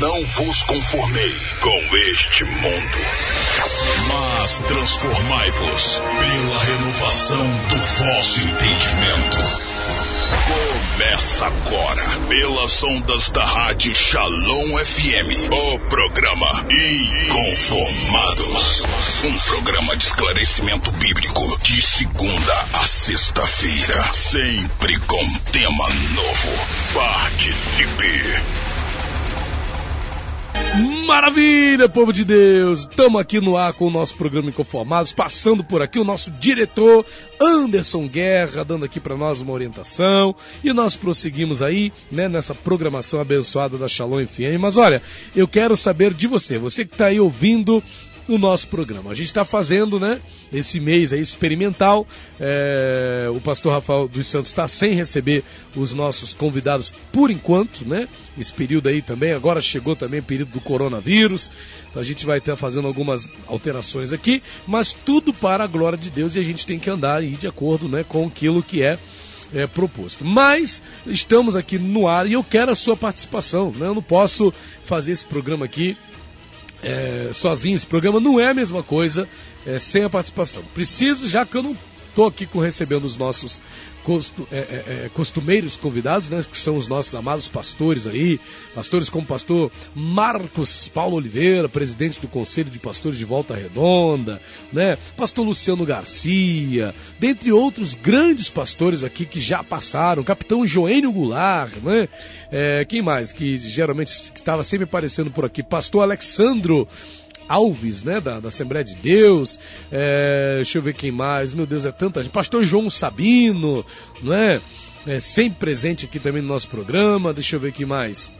Não vos conformei com este mundo, mas transformai-vos pela renovação do vosso entendimento. Começa agora, pelas ondas da rádio Shalom FM, o programa Inconformados. Um programa de esclarecimento bíblico de segunda a sexta-feira, sempre com tema novo. Participe! Maravilha, povo de Deus! Estamos aqui no ar com o nosso programa Inconformados, passando por aqui o nosso diretor Anderson Guerra, dando aqui para nós uma orientação. E nós prosseguimos aí, né, nessa programação abençoada da Shalom FM. Mas olha, eu quero saber de você, você que está aí ouvindo no nosso programa. A gente está fazendo, né, esse mês aí experimental. É, o pastor Rafael dos Santos está sem receber os nossos convidados por enquanto, né? Esse período aí também. Agora chegou também o período do coronavírus. Então a gente vai estar fazendo algumas alterações aqui, mas tudo para a glória de Deus e a gente tem que andar aí de acordo, né, com aquilo que é é, proposto. Mas estamos aqui no ar e eu quero a sua participação. Né? Eu não posso fazer esse programa aqui é, sozinho. Esse programa não é a mesma coisa é, sem a participação. Preciso, já que eu não estou aqui com, recebendo os nossos costu, é, é, é, costumeiros convidados, né, que são os nossos amados pastores aí, pastores como pastor Marcos Paulo Oliveira, presidente do Conselho de Pastores de Volta Redonda, né, pastor Luciano Garcia, dentre outros grandes pastores aqui que já passaram, capitão Joênio Goulart, né, é, quem mais que geralmente estava sempre aparecendo por aqui, pastor Alexandro Alves, né, da, da Assembleia de Deus, é, deixa eu ver quem mais, meu Deus, é tanta gente, pastor João Sabino, não é? é sempre presente aqui também no nosso programa, deixa eu ver quem mais.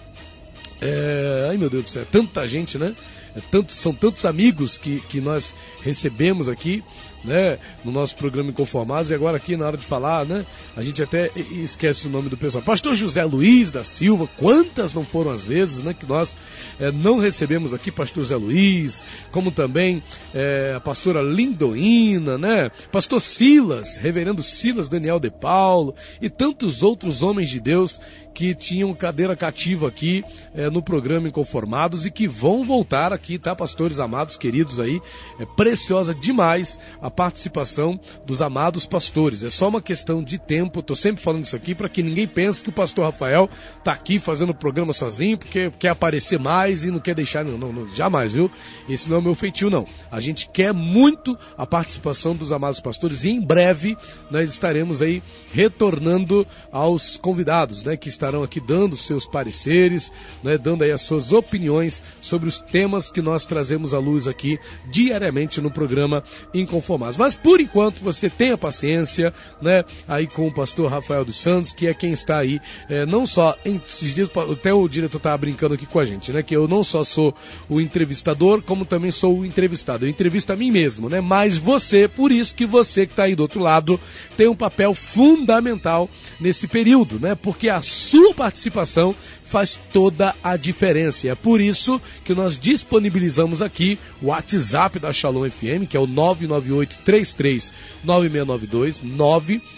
É, ai meu Deus do céu, é tanta gente, né? É tanto, são tantos amigos que, que nós recebemos aqui né, no nosso programa Inconformados, e agora aqui na hora de falar, né, a gente até esquece o nome do pessoal. Pastor José Luiz da Silva, quantas não foram as vezes, né, que nós é, não recebemos aqui Pastor José Luiz, como também é, a pastora Lindoína, né, Pastor Silas, Reverendo Silas Daniel de Paulo e tantos outros homens de Deus que tinham cadeira cativa aqui é, no programa Inconformados e que vão voltar aqui, tá, pastores amados, queridos aí, é preciosa demais a participação dos amados pastores. É só uma questão de tempo. Estou sempre falando isso aqui para que ninguém pense que o pastor Rafael está aqui fazendo o programa sozinho porque quer aparecer mais e não quer deixar. Não, não, não, jamais, viu? Esse não é o meu feitio, não. A gente quer muito a participação dos amados pastores e em breve nós estaremos aí retornando aos convidados, né, que estarão aqui dando seus pareceres, né, dando aí as suas opiniões sobre os temas que nós trazemos à luz aqui diariamente no programa Inconformado mas por enquanto você tenha paciência, né? Aí com o pastor Rafael dos Santos, que é quem está aí, é, não só esses dias, até o diretor estava brincando aqui com a gente, né? Que eu não só sou o entrevistador, como também sou o entrevistado. Eu entrevisto a mim mesmo, né? Mas você, por isso que você que está aí do outro lado, tem um papel fundamental nesse período, né? Porque a sua participação faz toda a diferença. E é por isso que nós disponibilizamos aqui o WhatsApp da Shalom FM, que é o 998339692,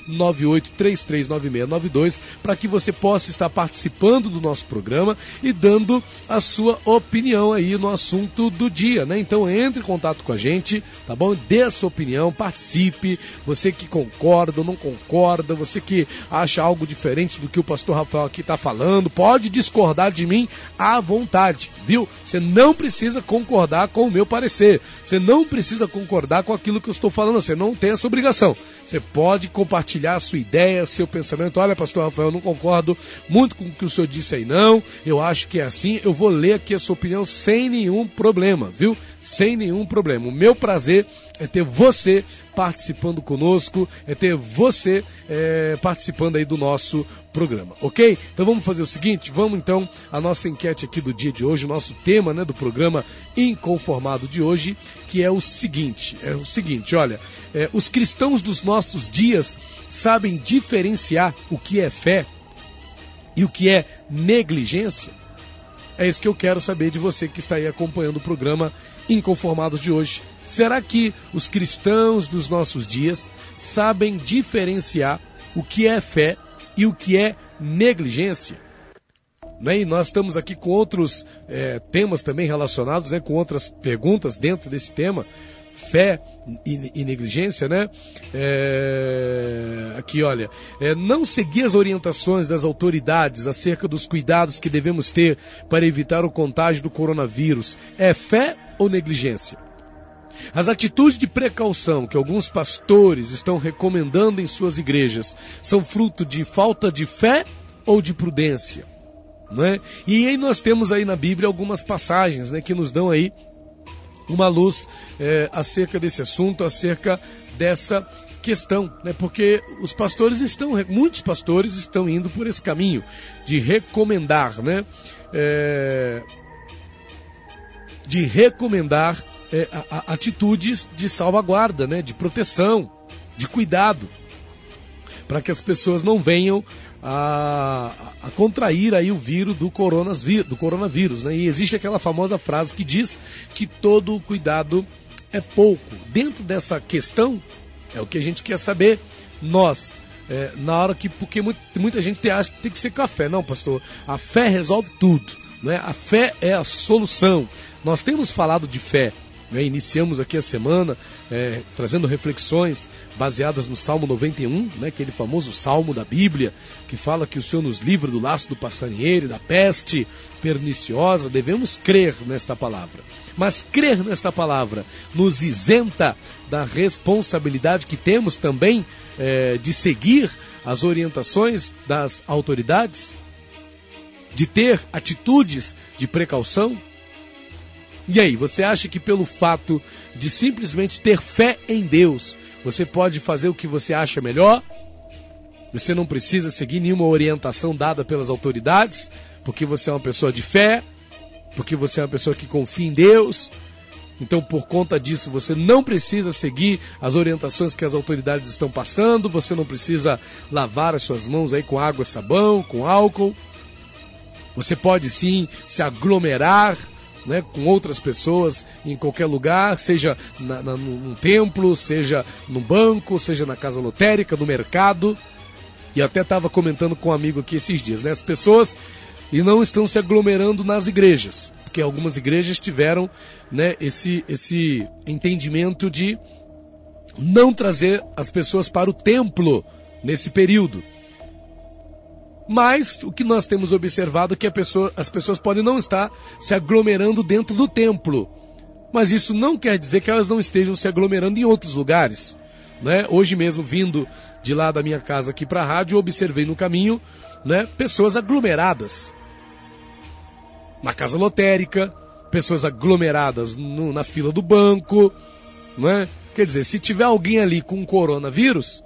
998339692, para que você possa estar participando do nosso programa e dando a sua opinião aí no assunto do dia, né? Então entre em contato com a gente, tá bom? Dê a sua opinião, participe, você que concorda ou não concorda, você que acha algo diferente do que o pastor Rafael aqui está falando, pode discordar de mim à vontade, viu? Você não precisa concordar com o meu parecer. Você não precisa concordar com aquilo que eu estou falando. Você não tem essa obrigação. Você pode compartilhar sua ideia, seu pensamento. Olha, pastor Rafael, eu não concordo muito com o que o senhor disse aí, não. Eu acho que é assim. Eu vou ler aqui a sua opinião sem nenhum problema, viu? Sem nenhum problema. O meu prazer é ter você participando conosco, é ter você é, participando aí do nosso programa, ok? Então vamos fazer o seguinte, vamos então a nossa enquete aqui do dia de hoje, o nosso tema né, do programa Inconformado de hoje, que é o seguinte, é o seguinte, olha, é, os cristãos dos nossos dias sabem diferenciar o que é fé e o que é negligência? É isso que eu quero saber de você que está aí acompanhando o programa Inconformados de hoje. Será que os cristãos dos nossos dias sabem diferenciar o que é fé e o que é negligência? Né? E nós estamos aqui com outros é, temas também relacionados, né? com outras perguntas dentro desse tema fé e, e negligência, né? É, aqui, olha, é, não seguir as orientações das autoridades acerca dos cuidados que devemos ter para evitar o contágio do coronavírus é fé ou negligência? As atitudes de precaução que alguns pastores estão recomendando em suas igrejas são fruto de falta de fé ou de prudência? Né? E aí nós temos aí na Bíblia algumas passagens né, que nos dão aí uma luz é, acerca desse assunto, acerca dessa questão, né? Porque os pastores estão, muitos pastores estão indo por esse caminho de recomendar, né? É, de recomendar é, a, a, atitudes de salvaguarda, né? De proteção, de cuidado, para que as pessoas não venham a, a contrair aí o vírus do, do coronavírus. Né? E existe aquela famosa frase que diz que todo cuidado é pouco. Dentro dessa questão, é o que a gente quer saber, nós, é, na hora que, porque muita, gente acha que tem que ser café. Não, pastor, a fé resolve tudo. Né? A fé é a solução. Nós temos falado de fé, né? Iniciamos aqui a semana é, trazendo reflexões baseadas no Salmo 91, né? aquele famoso salmo da Bíblia, que fala que o Senhor nos livra do laço do passarinheiro, da peste perniciosa. Devemos crer nesta palavra. Mas crer nesta palavra nos isenta da responsabilidade que temos também é, de seguir as orientações das autoridades, de ter atitudes de precaução, e aí, você acha que pelo fato de simplesmente ter fé em Deus, você pode fazer o que você acha melhor? Você não precisa seguir nenhuma orientação dada pelas autoridades, porque você é uma pessoa de fé, porque você é uma pessoa que confia em Deus. Então, por conta disso, você não precisa seguir as orientações que as autoridades estão passando, você não precisa lavar as suas mãos aí com água, sabão, com álcool. Você pode sim se aglomerar né, com outras pessoas em qualquer lugar, seja na, na, num templo, seja no banco, seja na casa lotérica, no mercado. E até estava comentando com um amigo aqui esses dias, né? As pessoas e não estão se aglomerando nas igrejas, porque algumas igrejas tiveram né, esse, esse entendimento de não trazer as pessoas para o templo nesse período. Mas o que nós temos observado é que pessoa, as pessoas podem não estar se aglomerando dentro do templo. Mas isso não quer dizer que elas não estejam se aglomerando em outros lugares. Né? Hoje mesmo, vindo de lá da minha casa aqui para a rádio, observei no caminho né, pessoas aglomeradas. Na casa lotérica, pessoas aglomeradas no, na fila do banco. Né? Quer dizer, se tiver alguém ali com coronavírus,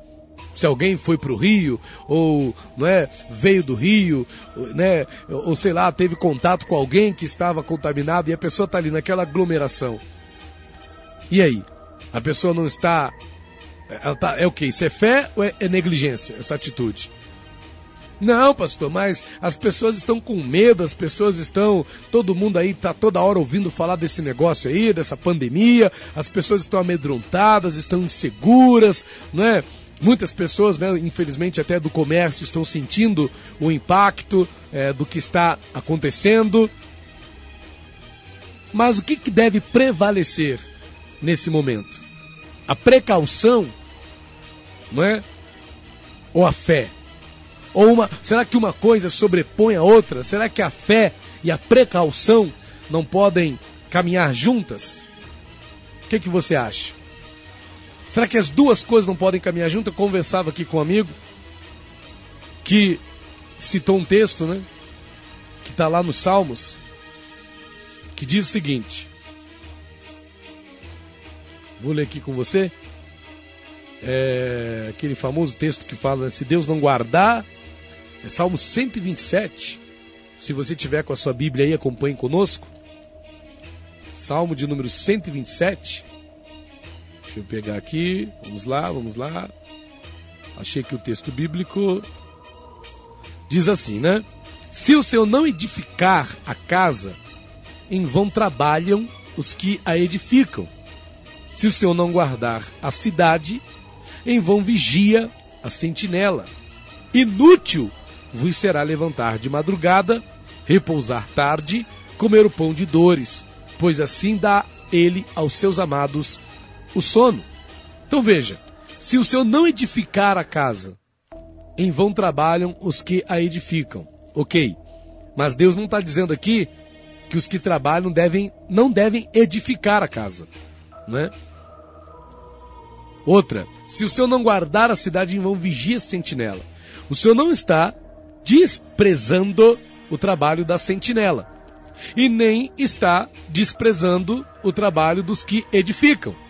se alguém foi para o Rio, ou não é, veio do Rio, né, ou sei lá, teve contato com alguém que estava contaminado e a pessoa está ali naquela aglomeração. E aí? A pessoa não está. Ela tá, é o que? Isso é fé ou é, é negligência, essa atitude? Não, pastor, mas as pessoas estão com medo, as pessoas estão. Todo mundo aí está toda hora ouvindo falar desse negócio aí, dessa pandemia, as pessoas estão amedrontadas, estão inseguras, não é? Muitas pessoas, né, infelizmente até do comércio, estão sentindo o impacto é, do que está acontecendo. Mas o que, que deve prevalecer nesse momento? A precaução, não é? Ou a fé? Ou uma, será que uma coisa sobrepõe a outra? Será que a fé e a precaução não podem caminhar juntas? O que, que você acha? Será que as duas coisas não podem caminhar junto? Eu conversava aqui com um amigo que citou um texto, né? Que está lá nos Salmos, que diz o seguinte. Vou ler aqui com você. É aquele famoso texto que fala: né, se Deus não guardar, é Salmo 127. Se você tiver com a sua Bíblia aí, acompanhe conosco. Salmo de número 127. Deixa eu pegar aqui. Vamos lá, vamos lá. Achei que o texto bíblico diz assim, né? Se o Senhor não edificar a casa, em vão trabalham os que a edificam. Se o Senhor não guardar a cidade, em vão vigia a sentinela. Inútil vos será levantar de madrugada repousar tarde, comer o pão de dores, pois assim dá ele aos seus amados o sono. Então veja, se o Senhor não edificar a casa, em vão trabalham os que a edificam. Ok, mas Deus não está dizendo aqui que os que trabalham devem, não devem edificar a casa, né? Outra, se o Senhor não guardar a cidade, em vão vigia a sentinela. O Senhor não está desprezando o trabalho da sentinela e nem está desprezando o trabalho dos que edificam.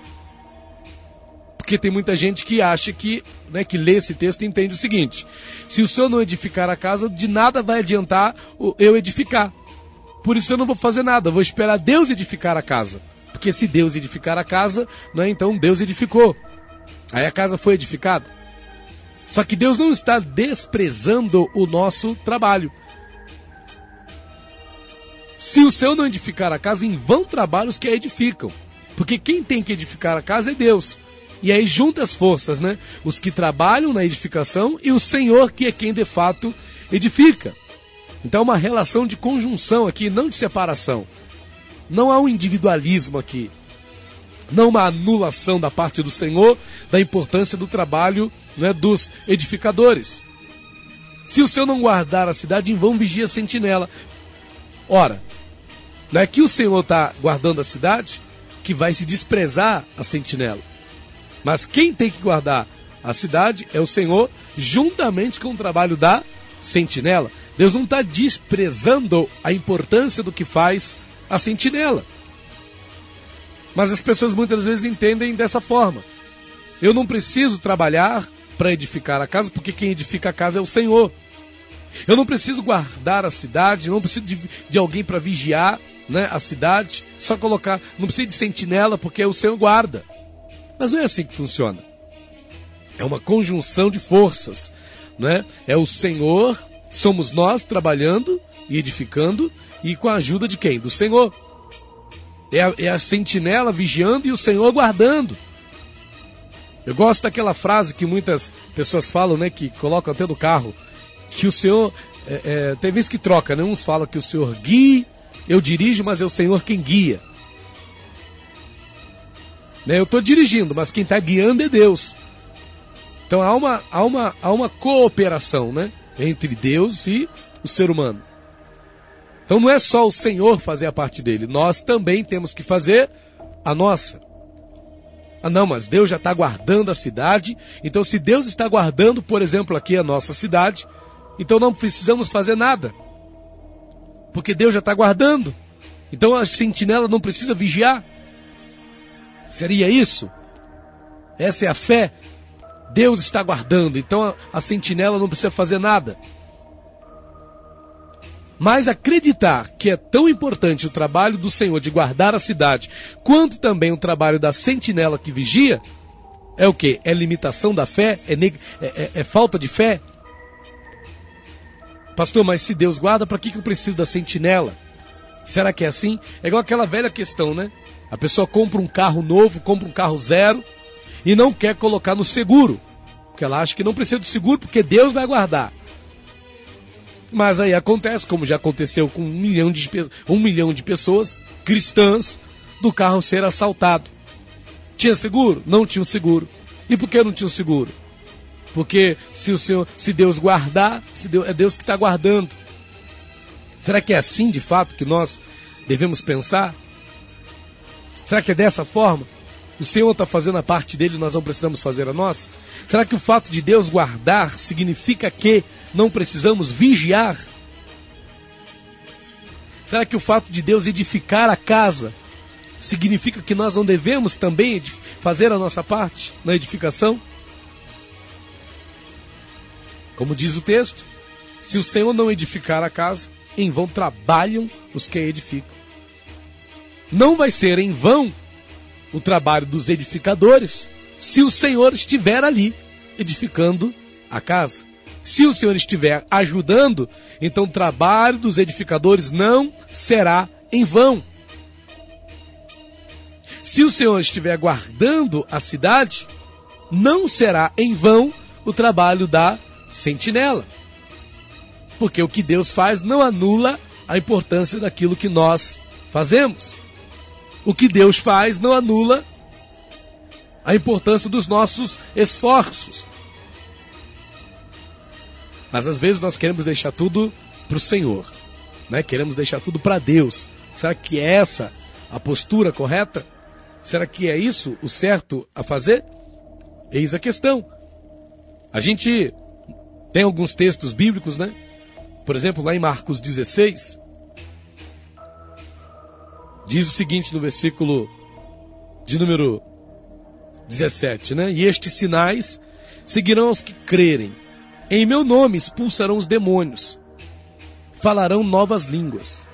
Porque tem muita gente que acha que, né, que lê esse texto e entende o seguinte: se o senhor não edificar a casa, de nada vai adiantar eu edificar. Por isso eu não vou fazer nada, vou esperar Deus edificar a casa. Porque se Deus edificar a casa, não é então Deus edificou. Aí a casa foi edificada. Só que Deus não está desprezando o nosso trabalho. Se o Senhor não edificar a casa, em vão trabalham os que a edificam. Porque quem tem que edificar a casa é Deus. E aí junta as forças, né? Os que trabalham na edificação e o Senhor que é quem de fato edifica. Então uma relação de conjunção aqui, não de separação. Não há um individualismo aqui. Não uma anulação da parte do Senhor da importância do trabalho né, dos edificadores. Se o Senhor não guardar a cidade, em vão vigia a sentinela. Ora, não é que o Senhor está guardando a cidade que vai se desprezar a sentinela. Mas quem tem que guardar a cidade é o Senhor, juntamente com o trabalho da sentinela. Deus não está desprezando a importância do que faz a sentinela. Mas as pessoas muitas vezes entendem dessa forma. Eu não preciso trabalhar para edificar a casa, porque quem edifica a casa é o Senhor. Eu não preciso guardar a cidade, não preciso de, de alguém para vigiar né, a cidade, só colocar, não precisa de sentinela, porque o Senhor guarda. Mas não é assim que funciona. É uma conjunção de forças. Né? É o Senhor, somos nós trabalhando e edificando, e com a ajuda de quem? Do Senhor. É a, é a sentinela vigiando e o Senhor guardando. Eu gosto daquela frase que muitas pessoas falam, né? Que colocam até do carro. Que o Senhor. É, é, tem vezes que troca, né? Uns falam que o Senhor guia, eu dirijo, mas é o Senhor quem guia. Né? Eu estou dirigindo, mas quem está guiando é Deus. Então há uma, há, uma, há uma cooperação né? entre Deus e o ser humano. Então não é só o Senhor fazer a parte dele, nós também temos que fazer a nossa. Ah, não, mas Deus já está guardando a cidade. Então, se Deus está guardando, por exemplo, aqui a nossa cidade, então não precisamos fazer nada. Porque Deus já está guardando. Então a sentinela não precisa vigiar. Seria isso? Essa é a fé. Deus está guardando, então a, a sentinela não precisa fazer nada. Mas acreditar que é tão importante o trabalho do Senhor de guardar a cidade, quanto também o trabalho da sentinela que vigia, é o que? É limitação da fé? É, é, é, é, falta de fé? Pastor, mas se Deus guarda, para que, que eu preciso da sentinela? Será que é assim? É igual aquela velha questão, né? A pessoa compra um carro novo, compra um carro zero e não quer colocar no seguro. Porque ela acha que não precisa do seguro porque Deus vai guardar. Mas aí acontece, como já aconteceu com um milhão de, um milhão de pessoas cristãs, do carro ser assaltado. Tinha seguro? Não tinha seguro. E por que não tinha seguro? Porque se o Senhor, se Deus guardar, se Deus, é Deus que está guardando. Será que é assim de fato que nós devemos pensar? Será que é dessa forma? O Senhor está fazendo a parte dele e nós não precisamos fazer a nossa? Será que o fato de Deus guardar significa que não precisamos vigiar? Será que o fato de Deus edificar a casa significa que nós não devemos também fazer a nossa parte na edificação? Como diz o texto, se o Senhor não edificar a casa, em vão trabalham os que edificam. Não vai ser em vão o trabalho dos edificadores se o Senhor estiver ali edificando a casa. Se o Senhor estiver ajudando, então o trabalho dos edificadores não será em vão. Se o Senhor estiver guardando a cidade, não será em vão o trabalho da sentinela. Porque o que Deus faz não anula a importância daquilo que nós fazemos. O que Deus faz não anula a importância dos nossos esforços. Mas às vezes nós queremos deixar tudo para o Senhor, né? queremos deixar tudo para Deus. Será que é essa a postura correta? Será que é isso o certo a fazer? Eis a questão. A gente tem alguns textos bíblicos, né? Por exemplo, lá em Marcos 16, diz o seguinte no versículo de número 17, né? E estes sinais seguirão os que crerem. Em meu nome expulsarão os demônios, falarão novas línguas,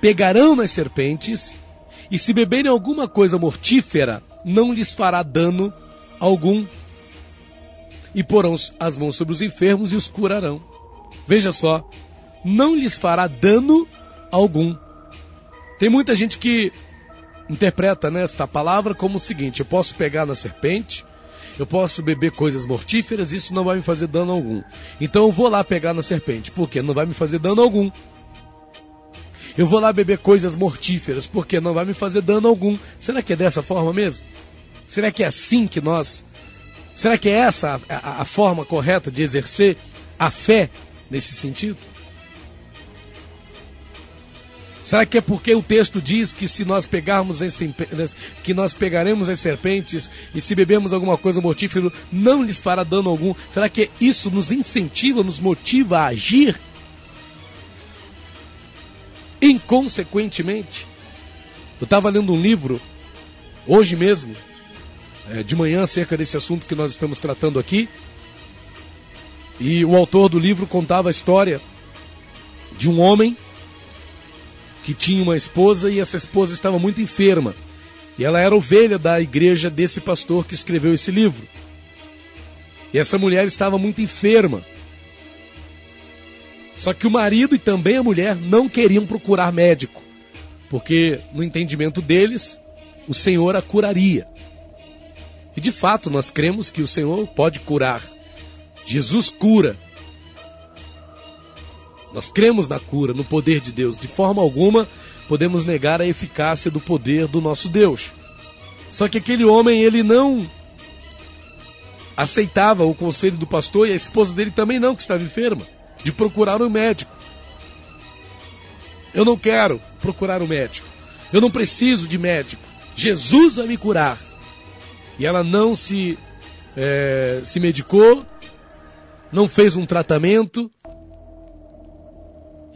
pegarão nas serpentes, e se beberem alguma coisa mortífera, não lhes fará dano algum. E porão as mãos sobre os enfermos e os curarão. Veja só, não lhes fará dano algum. Tem muita gente que interpreta né, esta palavra como o seguinte: eu posso pegar na serpente, eu posso beber coisas mortíferas, isso não vai me fazer dano algum. Então eu vou lá pegar na serpente, porque não vai me fazer dano algum. Eu vou lá beber coisas mortíferas, porque não vai me fazer dano algum. Será que é dessa forma mesmo? Será que é assim que nós. Será que é essa a, a, a forma correta de exercer a fé nesse sentido? Será que é porque o texto diz que se nós pegarmos as que nós pegaremos as serpentes e se bebermos alguma coisa mortífera não lhes fará dano algum? Será que isso nos incentiva, nos motiva a agir? Inconsequentemente, eu estava lendo um livro hoje mesmo, é, de manhã, acerca desse assunto que nós estamos tratando aqui, e o autor do livro contava a história de um homem que tinha uma esposa e essa esposa estava muito enferma. E ela era ovelha da igreja desse pastor que escreveu esse livro. E essa mulher estava muito enferma. Só que o marido e também a mulher não queriam procurar médico, porque no entendimento deles, o Senhor a curaria. E de fato, nós cremos que o Senhor pode curar. Jesus cura. Nós cremos na cura, no poder de Deus. De forma alguma podemos negar a eficácia do poder do nosso Deus. Só que aquele homem, ele não aceitava o conselho do pastor e a esposa dele também não, que estava enferma, de procurar um médico. Eu não quero procurar um médico. Eu não preciso de médico. Jesus vai me curar. E ela não se, é, se medicou, não fez um tratamento,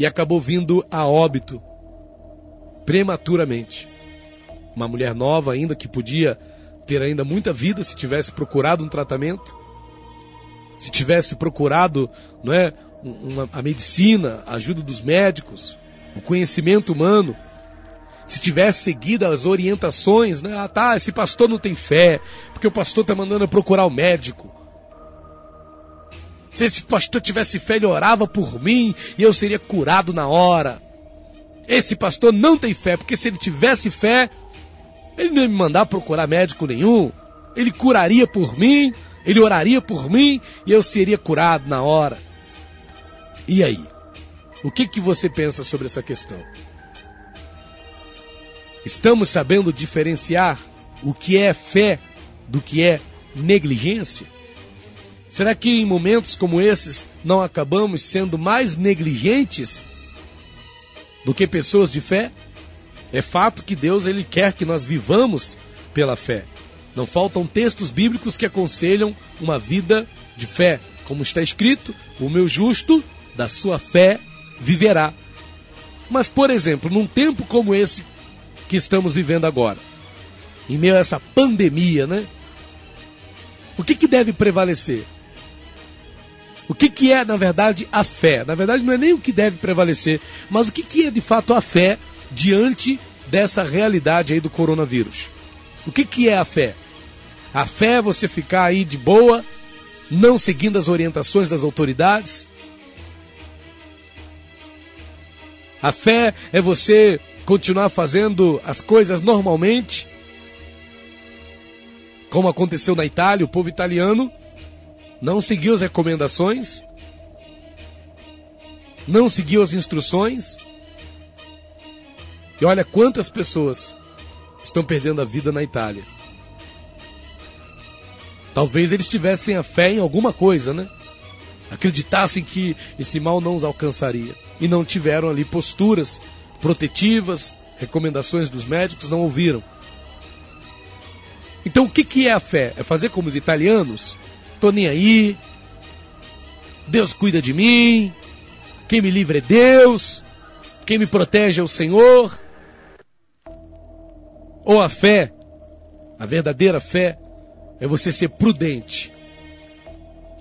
e acabou vindo a óbito prematuramente. Uma mulher nova ainda que podia ter ainda muita vida se tivesse procurado um tratamento, se tivesse procurado, não é, uma, a medicina, a ajuda dos médicos, o conhecimento humano, se tivesse seguido as orientações, né? Ah, tá, esse pastor não tem fé, porque o pastor está mandando procurar o médico. Se esse pastor tivesse fé, ele orava por mim e eu seria curado na hora. Esse pastor não tem fé, porque se ele tivesse fé, ele não ia me mandar procurar médico nenhum. Ele curaria por mim, ele oraria por mim e eu seria curado na hora. E aí? O que, que você pensa sobre essa questão? Estamos sabendo diferenciar o que é fé do que é negligência? Será que em momentos como esses não acabamos sendo mais negligentes do que pessoas de fé? É fato que Deus ele quer que nós vivamos pela fé. Não faltam textos bíblicos que aconselham uma vida de fé, como está escrito: o meu justo da sua fé viverá. Mas, por exemplo, num tempo como esse que estamos vivendo agora, em meio a essa pandemia, né? O que, que deve prevalecer? O que, que é, na verdade, a fé? Na verdade, não é nem o que deve prevalecer, mas o que, que é de fato a fé diante dessa realidade aí do coronavírus? O que, que é a fé? A fé é você ficar aí de boa, não seguindo as orientações das autoridades. A fé é você continuar fazendo as coisas normalmente, como aconteceu na Itália, o povo italiano não seguiu as recomendações, não seguiu as instruções, E olha quantas pessoas estão perdendo a vida na Itália. Talvez eles tivessem a fé em alguma coisa, né? Acreditassem que esse mal não os alcançaria. E não tiveram ali posturas protetivas, recomendações dos médicos, não ouviram. Então o que, que é a fé? É fazer como os italianos? Tô nem aí. Deus cuida de mim. Quem me livra é Deus. Quem me protege é o Senhor. Ou a fé, a verdadeira fé, é você ser prudente.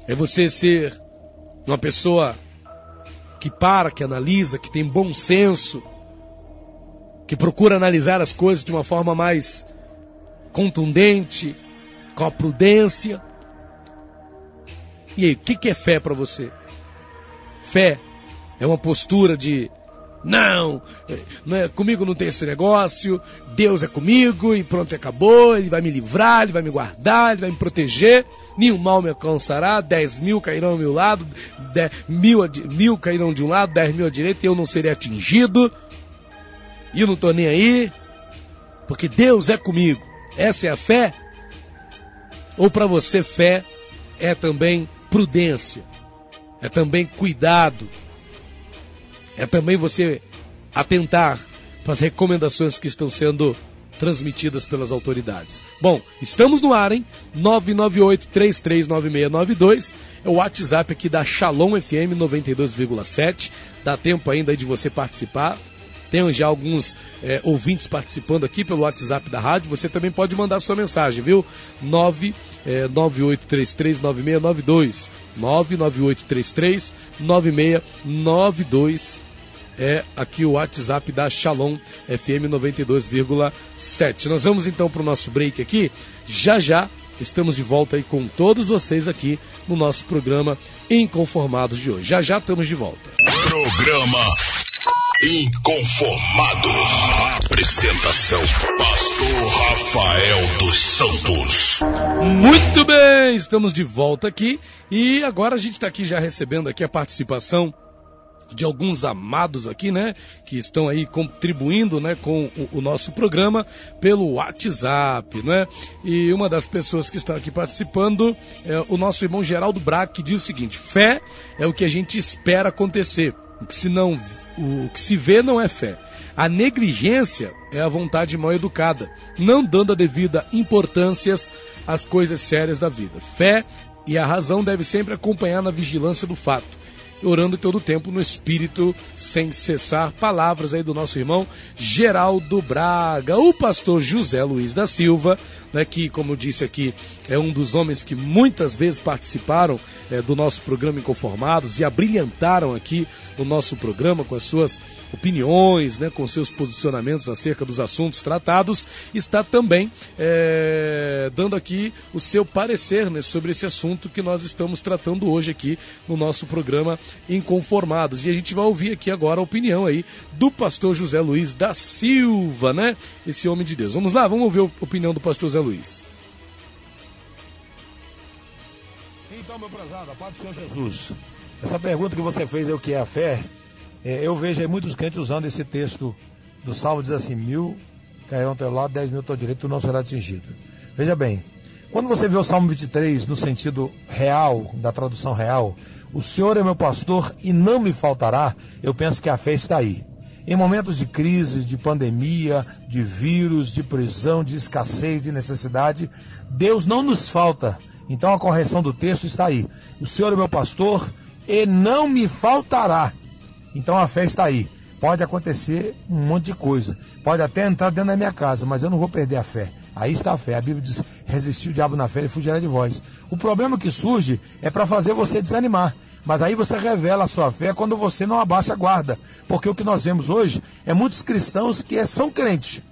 É você ser uma pessoa que para, que analisa, que tem bom senso, que procura analisar as coisas de uma forma mais contundente, com a prudência. E aí, o que é fé para você? Fé é uma postura de não, não é, comigo não tem esse negócio, Deus é comigo e pronto, acabou, Ele vai me livrar, Ele vai me guardar, Ele vai me proteger, nenhum mal me alcançará, dez mil cairão ao meu lado, dez, mil, mil cairão de um lado, dez mil à direita eu não serei atingido, e eu não estou nem aí, porque Deus é comigo. Essa é a fé? Ou para você fé é também prudência, é também cuidado, é também você atentar para as recomendações que estão sendo transmitidas pelas autoridades. Bom, estamos no ar, hein? 998-339692 é o WhatsApp aqui da Shalom FM 92,7. Dá tempo ainda de você participar. Tem já alguns é, ouvintes participando aqui pelo WhatsApp da rádio. Você também pode mandar sua mensagem, viu? 9 é, 98339692. 99833 9692 é aqui o WhatsApp da Shalom FM 92,7. Nós vamos então para o nosso break aqui. Já já estamos de volta aí com todos vocês aqui no nosso programa Inconformados de hoje. Já já estamos de volta. Programa Inconformados. Apresentação: Pastor Rafael dos Santos. Muito bem, estamos de volta aqui e agora a gente está aqui já recebendo aqui a participação de alguns amados aqui, né, que estão aí contribuindo, né, com o, o, nosso programa pelo WhatsApp, né? E uma das pessoas que está aqui participando é o nosso irmão Geraldo Braque, que diz o seguinte: fé é o que a gente espera acontecer, se não o que se vê não é fé. A negligência é a vontade mal educada, não dando a devida importância às coisas sérias da vida. Fé e a razão deve sempre acompanhar na vigilância do fato orando todo o tempo no Espírito, sem cessar. Palavras aí do nosso irmão Geraldo Braga, o pastor José Luiz da Silva, né, que, como eu disse aqui, é um dos homens que muitas vezes participaram é, do nosso programa Inconformados e abrilhantaram aqui o nosso programa com as suas opiniões, né, com seus posicionamentos acerca dos assuntos tratados, está também é, dando aqui o seu parecer né, sobre esse assunto que nós estamos tratando hoje aqui no nosso programa Inconformados. E a gente vai ouvir aqui agora a opinião aí do pastor José Luiz da Silva, né? Esse homem de Deus. Vamos lá, vamos ouvir a opinião do pastor José Luiz. Então, meu prezado, a paz do Senhor Jesus. Essa pergunta que você fez o que é a fé. É, eu vejo aí muitos crentes usando esse texto do Salmo, diz assim, mil cairão ao teu lado, dez mil ao teu direito, tu não será atingido. Veja bem, quando você vê o Salmo 23 no sentido real, da tradução real, o Senhor é meu pastor e não me faltará, eu penso que a fé está aí. Em momentos de crise, de pandemia, de vírus, de prisão, de escassez, de necessidade, Deus não nos falta. Então a correção do texto está aí. O Senhor é meu pastor e não me faltará. Então a fé está aí. Pode acontecer um monte de coisa. Pode até entrar dentro da minha casa, mas eu não vou perder a fé. Aí está a fé. A Bíblia diz: resistir o diabo na fé e fugirá de vós. O problema que surge é para fazer você desanimar. Mas aí você revela a sua fé quando você não abaixa a guarda. Porque o que nós vemos hoje é muitos cristãos que são crentes.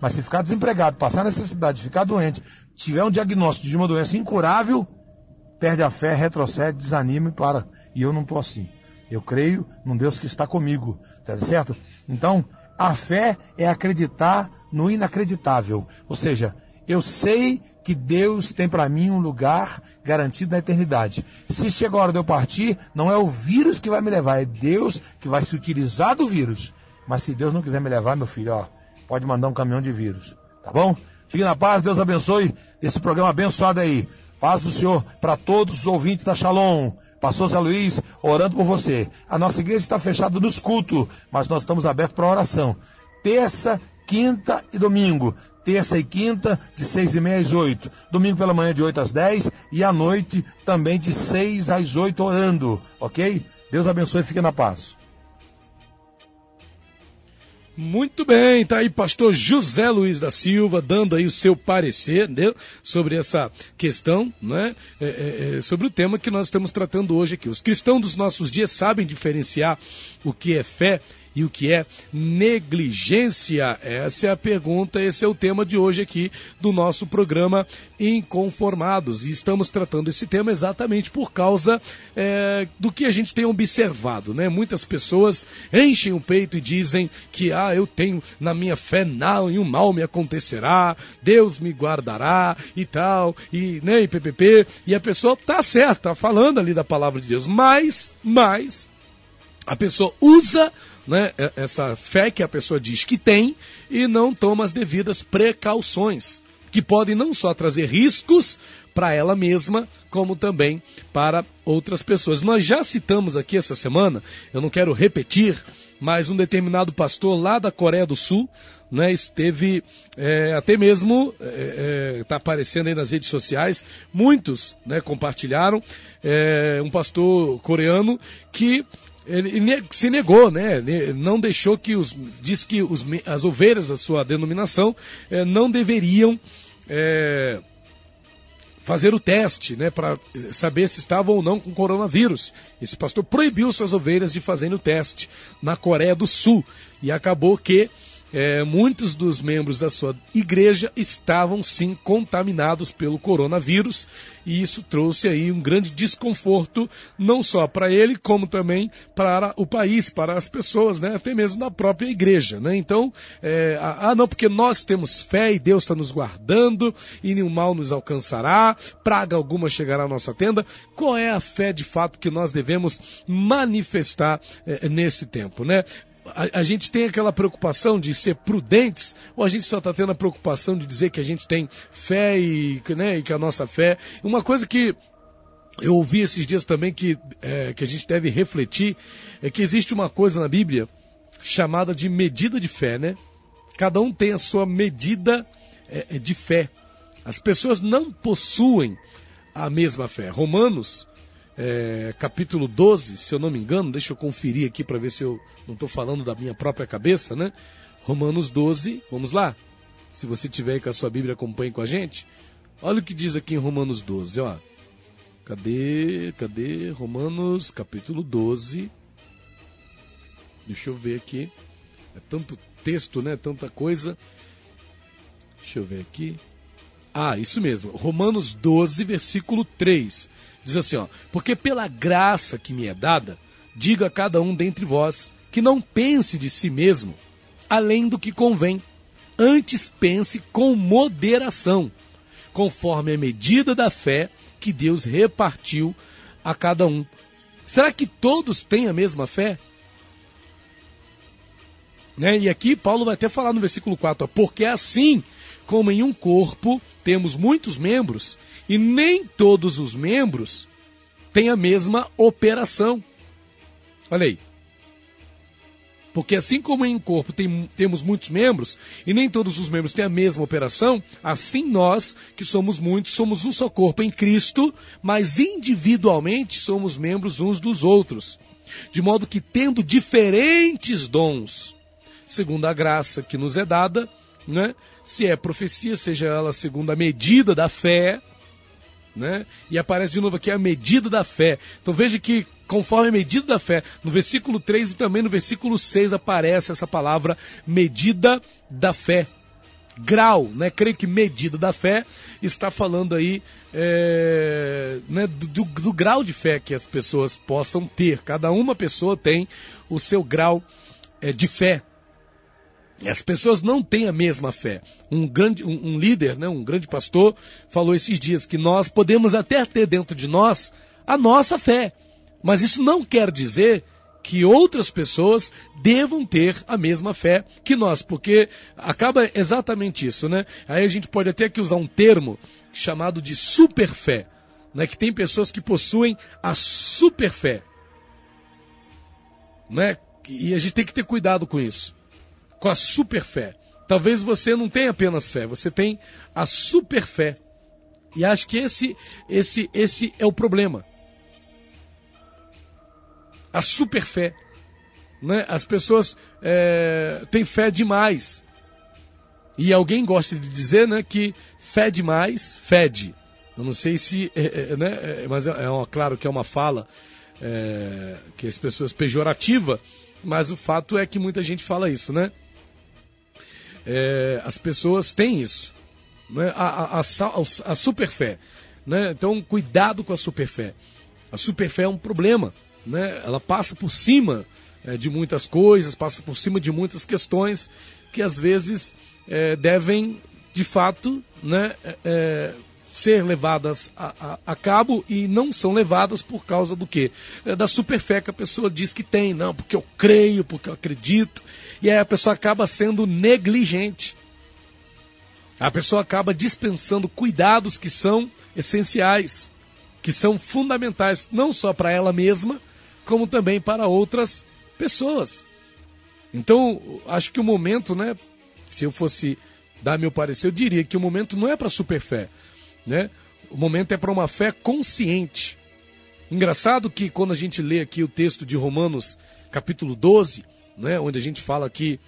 Mas se ficar desempregado, passar necessidade, ficar doente, tiver um diagnóstico de uma doença incurável, perde a fé, retrocede, desanima e para. E eu não estou assim. Eu creio num Deus que está comigo, tá certo? Então, a fé é acreditar no inacreditável. Ou seja, eu sei que Deus tem para mim um lugar garantido na eternidade. Se chega a hora de eu partir, não é o vírus que vai me levar, é Deus que vai se utilizar do vírus. Mas se Deus não quiser me levar, meu filho, ó, pode mandar um caminhão de vírus. Tá bom? Fique na paz, Deus abençoe esse programa abençoado aí. Paz do Senhor para todos os ouvintes da Shalom. Pastor Zé Luiz, orando por você. A nossa igreja está fechada nos cultos, mas nós estamos abertos para oração. Terça, quinta e domingo. Terça e quinta, de seis e meia às oito. Domingo pela manhã, de oito às dez. E à noite, também de seis às oito, orando. Ok? Deus abençoe e fique na paz. Muito bem, tá aí pastor José Luiz da Silva dando aí o seu parecer né, sobre essa questão, né, é, é, é, sobre o tema que nós estamos tratando hoje aqui. Os cristãos dos nossos dias sabem diferenciar o que é fé e o que é negligência? Essa é a pergunta, esse é o tema de hoje aqui do nosso programa Inconformados. E estamos tratando esse tema exatamente por causa é, do que a gente tem observado, né? Muitas pessoas enchem o peito e dizem que, ah, eu tenho na minha fé não, e o mal me acontecerá, Deus me guardará e tal, e, né, e ppp, e a pessoa tá certa, tá falando ali da palavra de Deus, mas, mas, a pessoa usa né, essa fé que a pessoa diz que tem e não toma as devidas precauções, que podem não só trazer riscos para ela mesma, como também para outras pessoas. Nós já citamos aqui essa semana, eu não quero repetir, mas um determinado pastor lá da Coreia do Sul, né, esteve é, até mesmo está é, é, tá aparecendo aí nas redes sociais, muitos né, compartilharam é, um pastor coreano que ele se negou, né? Não deixou que os. Diz que os, as ovelhas da sua denominação eh, não deveriam eh, fazer o teste, né? Para saber se estavam ou não com coronavírus. Esse pastor proibiu suas ovelhas de fazerem o teste na Coreia do Sul. E acabou que é, muitos dos membros da sua igreja estavam sim contaminados pelo coronavírus e isso trouxe aí um grande desconforto não só para ele como também para o país, para as pessoas, né, até mesmo da própria igreja, né? Então, é, ah não, porque nós temos fé e Deus está nos guardando e nenhum mal nos alcançará, praga alguma chegará à nossa tenda. Qual é a fé de fato que nós devemos manifestar é, nesse tempo, né? A, a, gente tem aquela preocupação de ser prudentes, ou a gente só está tendo a preocupação de dizer que a gente tem fé e, né, e que a nossa fé. Uma coisa que eu ouvi esses dias também que, é, que a gente deve refletir é que existe uma coisa na Bíblia chamada de medida de fé, né? Cada um tem a sua medida é, de fé. As pessoas não possuem a mesma fé. Romanos é, capítulo 12, se eu não me engano, deixa eu conferir aqui para ver se eu não estou falando da minha própria cabeça, né? Romanos 12, vamos lá? Se você tiver aí com a sua Bíblia, acompanhe com a gente. Olha o que diz aqui em Romanos 12, ó. Cadê, cadê? Romanos capítulo 12. Deixa eu ver aqui. É tanto texto, né? Tanta coisa. Deixa eu ver aqui. Ah, isso mesmo. Romanos 12, versículo 3. Diz assim, ó: Porque pela graça que me é dada, diga a cada um dentre vós que não pense de si mesmo além do que convém. Antes pense com moderação, conforme a medida da fé que Deus repartiu a cada um. Será que todos têm a mesma fé? Né? E aqui Paulo vai até falar no versículo 4, ó, porque assim como em um corpo temos muitos membros, e nem todos os membros têm a mesma operação. Olha aí. Porque assim como em corpo tem, temos muitos membros, e nem todos os membros têm a mesma operação, assim nós, que somos muitos, somos um só corpo em Cristo, mas individualmente somos membros uns dos outros. De modo que, tendo diferentes dons, segundo a graça que nos é dada, né? Se é profecia, seja ela segundo a medida da fé, né? E aparece de novo aqui a medida da fé. Então veja que conforme a medida da fé, no versículo 3 e também no versículo 6 aparece essa palavra medida da fé. Grau, né? Creio que medida da fé está falando aí é, né, do, do, grau de fé que as pessoas possam ter. Cada uma pessoa tem o seu grau é, de fé. As pessoas não têm a mesma fé. Um, grande, um, um líder, né, um grande pastor, falou esses dias que nós podemos até ter dentro de nós a nossa fé. Mas isso não quer dizer que outras pessoas devam ter a mesma fé que nós, porque acaba exatamente isso, né? Aí a gente pode até aqui usar um termo chamado de superfé, né? Que tem pessoas que possuem a superfé, né? E a gente tem que ter cuidado com isso, com a superfé. Talvez você não tenha apenas fé, você tem a superfé. E acho que esse, esse, esse é o problema a super fé. Né? As pessoas é, têm fé demais. E alguém gosta de dizer né, que fé demais fede. Eu não sei se. É, é, né, é, mas é, é uma, claro que é uma fala é, que as pessoas pejorativa, mas o fato é que muita gente fala isso, né? É, as pessoas têm isso. Né? A, a, a, a superfé. Né? Então, cuidado com a superfé. A superfé é um problema né, ela passa por cima é, de muitas coisas, passa por cima de muitas questões que às vezes é, devem, de fato, né, é, é ser levadas a, a, a, cabo e não são levadas por causa do quê? É, da superfé que a pessoa diz que tem, não, porque eu creio, porque eu acredito, e aí a pessoa acaba sendo negligente. A pessoa acaba dispensando cuidados que são essenciais, que são fundamentais, não só para ela mesma, como também para outras pessoas. Então, acho que o momento, né, se eu fosse dar meu parecer, eu diria que o momento não é para superfé, né? O momento é para uma fé consciente. Engraçado que quando a gente lê aqui o texto de Romanos, capítulo 12, né, onde a gente fala aqui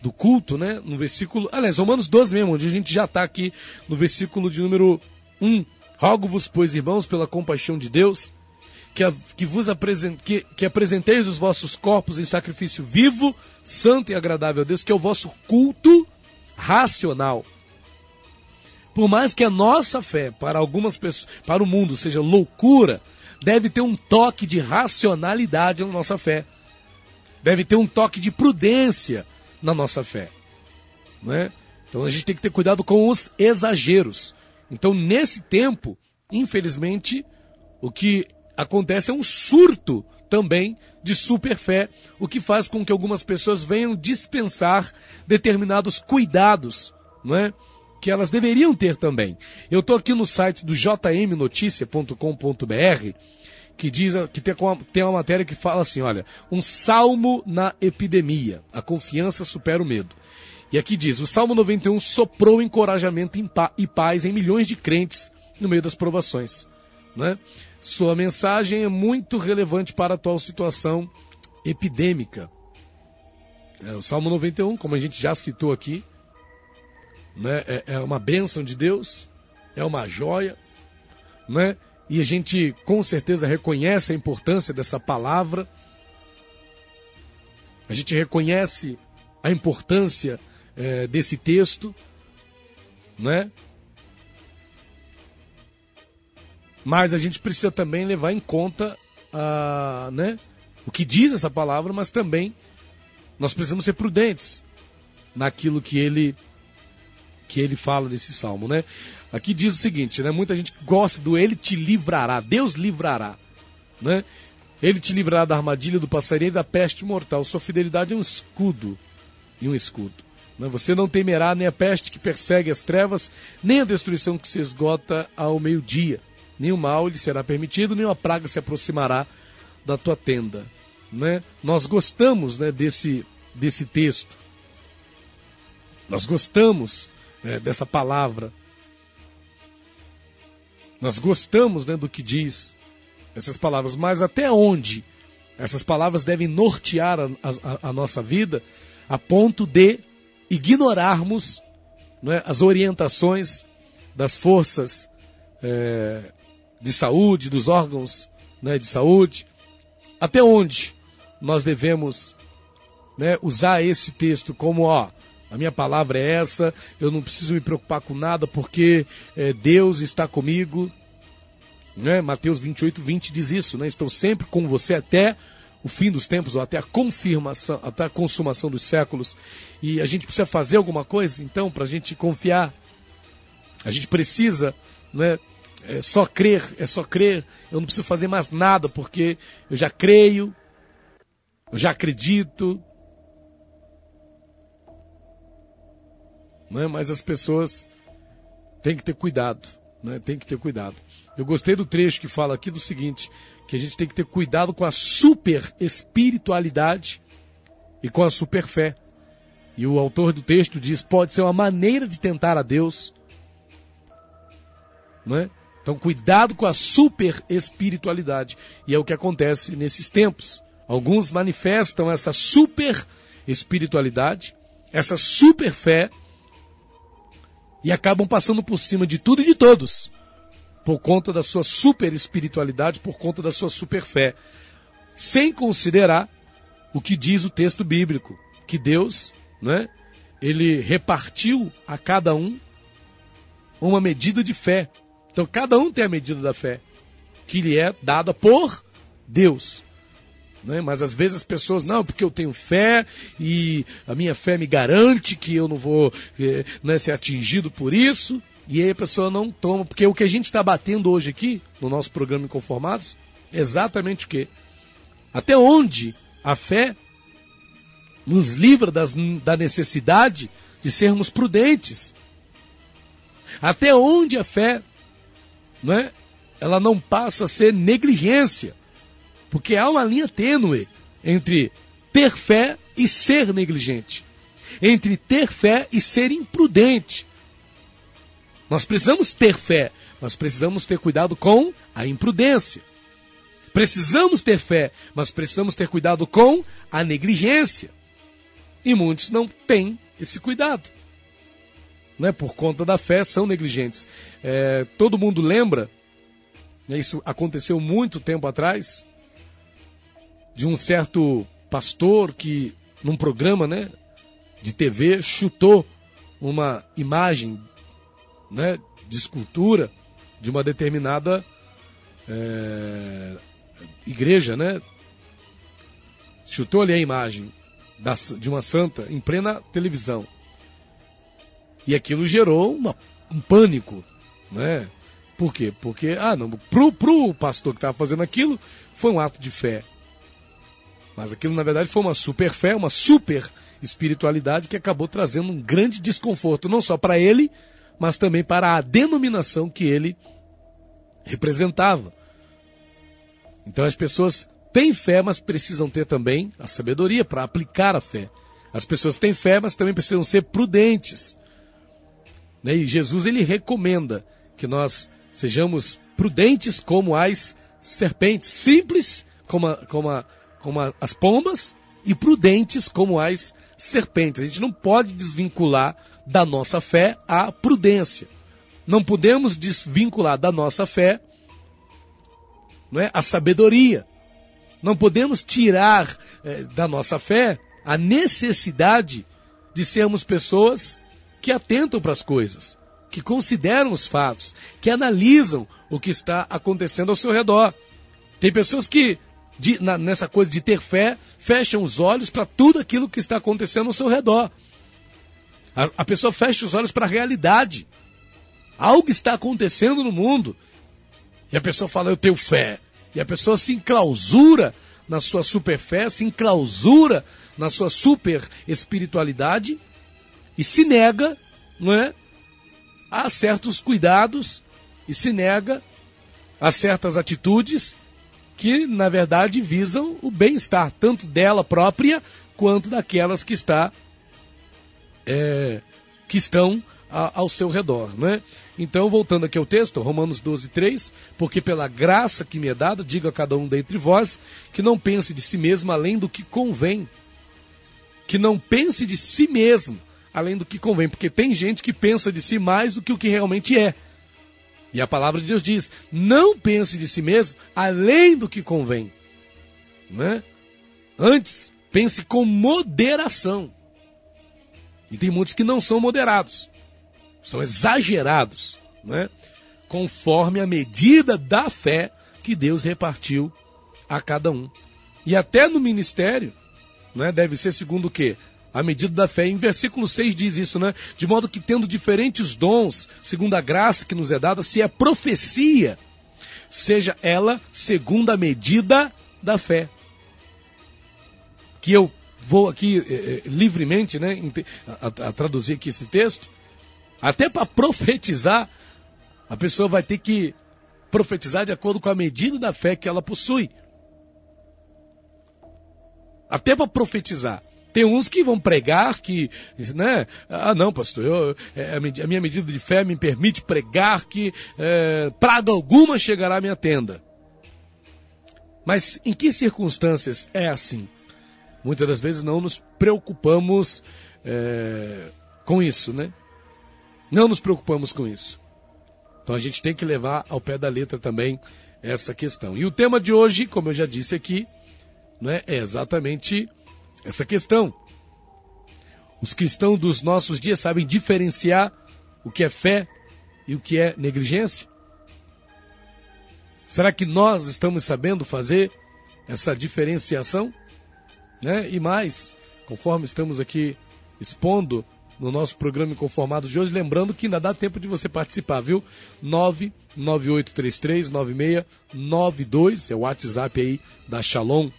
do culto, né, no versículo, aliás, Romanos 12 mesmo, onde a gente já está aqui no versículo de número 1. Rogo-vos, pois, irmãos, pela compaixão de Deus, que, a, que vos que, que apresenteis os vossos corpos em sacrifício vivo, santo e agradável a Deus, que é o vosso culto racional. Por mais que a nossa fé para algumas pessoas, para o mundo seja loucura, deve ter um toque de racionalidade na nossa fé. Deve ter um toque de prudência na nossa fé. Né? Então a gente tem que ter cuidado com os exageros. Então, nesse tempo, infelizmente, o que acontece é um surto também de superfé, o que faz com que algumas pessoas venham dispensar determinados cuidados, não é? Que elas deveriam ter também. Eu estou aqui no site do jmnoticia.com.br que diz que tem uma, tem uma matéria que fala assim, olha, um salmo na epidemia, a confiança supera o medo. E aqui diz, o Salmo 91 soprou encorajamento e paz em milhões de crentes no meio das provações. Né? Sua mensagem é muito relevante para a atual situação epidêmica. É, o Salmo 91, como a gente já citou aqui, né, é, é uma bênção de Deus, é uma joia, né? e a gente com certeza reconhece a importância dessa palavra, a gente reconhece a importância é, desse texto, né? Mas a gente precisa também levar em conta a, né, o que diz essa palavra, mas também nós precisamos ser prudentes naquilo que ele que ele fala nesse salmo, né? Aqui diz o seguinte, né? Muita gente gosta do ele te livrará, Deus livrará, né? Ele te livrará da armadilha do passarinho e da peste mortal. Sua fidelidade é um escudo e um escudo. Né? Você não temerá nem a peste que persegue as trevas, nem a destruição que se esgota ao meio-dia nenhum mal lhe será permitido, nenhuma praga se aproximará da tua tenda. Né? Nós gostamos né, desse, desse texto. Nós gostamos né, dessa palavra. Nós gostamos né, do que diz essas palavras, mas até onde essas palavras devem nortear a, a, a nossa vida a ponto de ignorarmos né, as orientações das forças é, de saúde, dos órgãos né, de saúde. Até onde nós devemos né, usar esse texto como, ó, a minha palavra é essa, eu não preciso me preocupar com nada porque é, Deus está comigo. Né? Mateus 28, 20 diz isso, né? Estou sempre com você até o fim dos tempos, ou até a confirmação, até a consumação dos séculos. E a gente precisa fazer alguma coisa, então, para a gente confiar. A gente precisa né, é só crer, é só crer, eu não preciso fazer mais nada porque eu já creio. eu já acredito. Né? Mas as pessoas têm que ter cuidado. Né? Tem que ter cuidado. Eu gostei do trecho que fala aqui do seguinte: que a gente tem que ter cuidado com a super espiritualidade e com a super fé. E o autor do texto diz: pode ser uma maneira de tentar a Deus. Não é? Então, cuidado com a super espiritualidade. E é o que acontece nesses tempos. Alguns manifestam essa super espiritualidade, essa super fé, e acabam passando por cima de tudo e de todos, por conta da sua super espiritualidade, por conta da sua super fé, sem considerar o que diz o texto bíblico, que Deus, né, ele repartiu a cada um uma medida de fé. Então cada um tem a medida da fé que lhe é dada por Deus. Né? Mas às vezes as pessoas, não, porque eu tenho fé e a minha fé me garante que eu não vou eh, né, ser atingido por isso. E aí a pessoa não toma, porque o que a gente está batendo hoje aqui, no nosso programa Inconformados, é exatamente o quê? Até onde a fé nos livra das, da necessidade de sermos prudentes. Até onde a fé, não é? Ela não passa a ser negligência. Porque há uma linha tênue entre ter fé e ser negligente, entre ter fé e ser imprudente. Nós precisamos ter fé, mas precisamos ter cuidado com a imprudência. Precisamos ter fé, mas precisamos ter cuidado com a negligência. E muitos não têm esse cuidado. Né? Por conta da fé, são negligentes. É, todo mundo lembra, né, isso aconteceu muito tempo atrás, de um certo pastor que, num programa né, de TV, chutou uma imagem né, de escultura de uma determinada é, igreja, né? Chutou ali a imagem da, de uma santa em plena televisão. E aquilo gerou uma, um pânico, né? Por quê? Porque, ah, não, pro, pro pastor que estava fazendo aquilo, foi um ato de fé. Mas aquilo, na verdade, foi uma super fé, uma super espiritualidade que acabou trazendo um grande desconforto, não só para ele, mas também para a denominação que ele representava. Então as pessoas têm fé, mas precisam ter também a sabedoria para aplicar a fé. As pessoas têm fé, mas também precisam ser prudentes. Né? E Jesus ele recomenda que nós sejamos prudentes como as serpentes, simples como, a, como a, como as pombas e prudentes como as serpentes. A gente não pode desvincular da nossa fé a prudência. Não podemos desvincular da nossa fé não é, a sabedoria. Não podemos tirar é, da nossa fé a necessidade de sermos pessoas que atentam para as coisas, que consideram os fatos, que analisam o que está acontecendo ao seu redor. Tem pessoas que de, na, nessa coisa de ter fé, fecham os olhos para tudo aquilo que está acontecendo ao seu redor. A, a pessoa fecha os olhos para a realidade. Algo está acontecendo no mundo. E a pessoa fala, eu tenho fé. E a pessoa se enclausura na sua super fé, se enclausura na sua super espiritualidade e se nega, não é? A certos cuidados e se nega a certas atitudes que, na verdade, visam o bem-estar, tanto dela própria quanto daquelas que, está, é, que estão a, ao seu redor. Né? Então, voltando aqui ao texto, Romanos 12, 3, porque pela graça que me é dada, digo a cada um dentre vós, que não pense de si mesmo além do que convém. Que não pense de si mesmo além do que convém, porque tem gente que pensa de si mais do que o que realmente é. E a palavra de Deus diz: não pense de si mesmo além do que convém. Né? Antes, pense com moderação. E tem muitos que não são moderados, são exagerados, né? conforme a medida da fé que Deus repartiu a cada um. E até no ministério, né, deve ser segundo o quê? A medida da fé. Em versículo 6 diz isso, né? De modo que tendo diferentes dons, segundo a graça que nos é dada, se é profecia, seja ela segundo a medida da fé. que eu vou aqui eh, eh livremente né, a, a traduzir aqui esse texto, até para profetizar, a pessoa vai ter que profetizar de acordo com a medida da fé que ela possui. Até para profetizar. Tem uns que vão pregar que, né? Ah, não, pastor, eu, é, a minha medida de fé me permite pregar que é, praga alguma chegará à minha tenda. Mas em que circunstâncias é assim? Muitas das vezes não nos preocupamos é, com isso, né? Não nos preocupamos com isso. Então a gente tem que levar ao pé da letra também essa questão. E o tema de hoje, como eu já disse aqui, né, é exatamente essa questão. Os cristãos dos nossos dias sabem diferenciar o que é fé e o que é negligência? Será que nós estamos sabendo fazer essa diferenciação? Né? E mais, conforme estamos aqui expondo no nosso programa Inconformado de hoje, lembrando que ainda dá tempo de você participar, viu? 998339692 é o WhatsApp aí da Shalom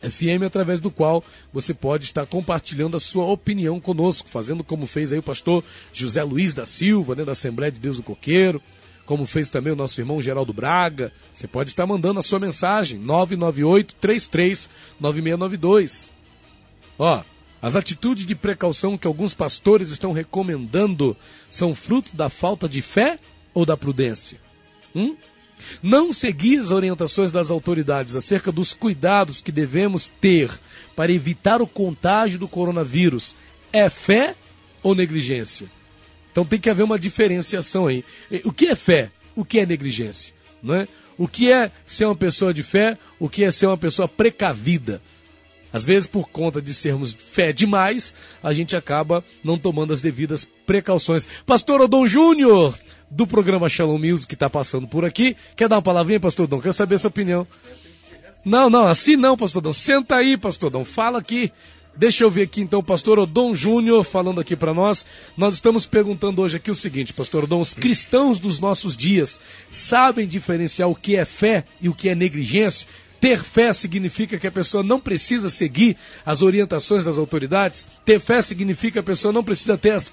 FM, através do qual você pode estar compartilhando a sua opinião conosco, fazendo como fez aí o pastor José Luiz da Silva, né, da Assembleia de Deus do Coqueiro, como fez também o nosso irmão Geraldo Braga. Você pode estar mandando a sua mensagem, 998 33 9692. Ó, as atitudes de precaução que alguns pastores estão recomendando são fruto da falta de fé ou da prudência? Hum? Não seguir as orientações das autoridades acerca dos cuidados que devemos ter para evitar o contágio do coronavírus é fé ou negligência? Então tem que haver uma diferenciação aí. O que é fé? O que é negligência? Não é? O que é ser uma pessoa de fé? O que é ser uma pessoa precavida? Às vezes, por conta de sermos fé demais, a gente acaba não tomando as devidas precauções. Pastor Odon Júnior, do programa Shalom Music, que está passando por aqui. Quer dar uma palavrinha, Pastor Odon? Quero saber a sua opinião. Não, não, assim não, Pastor Odon. Senta aí, Pastor Odon. Fala aqui. Deixa eu ver aqui então pastor Odon Júnior falando aqui para nós. Nós estamos perguntando hoje aqui o seguinte, pastor Odon, os cristãos dos nossos dias sabem diferenciar o que é fé e o que é negligência? Ter fé significa que a pessoa não precisa seguir as orientações das autoridades. Ter fé significa que a pessoa não precisa ter as,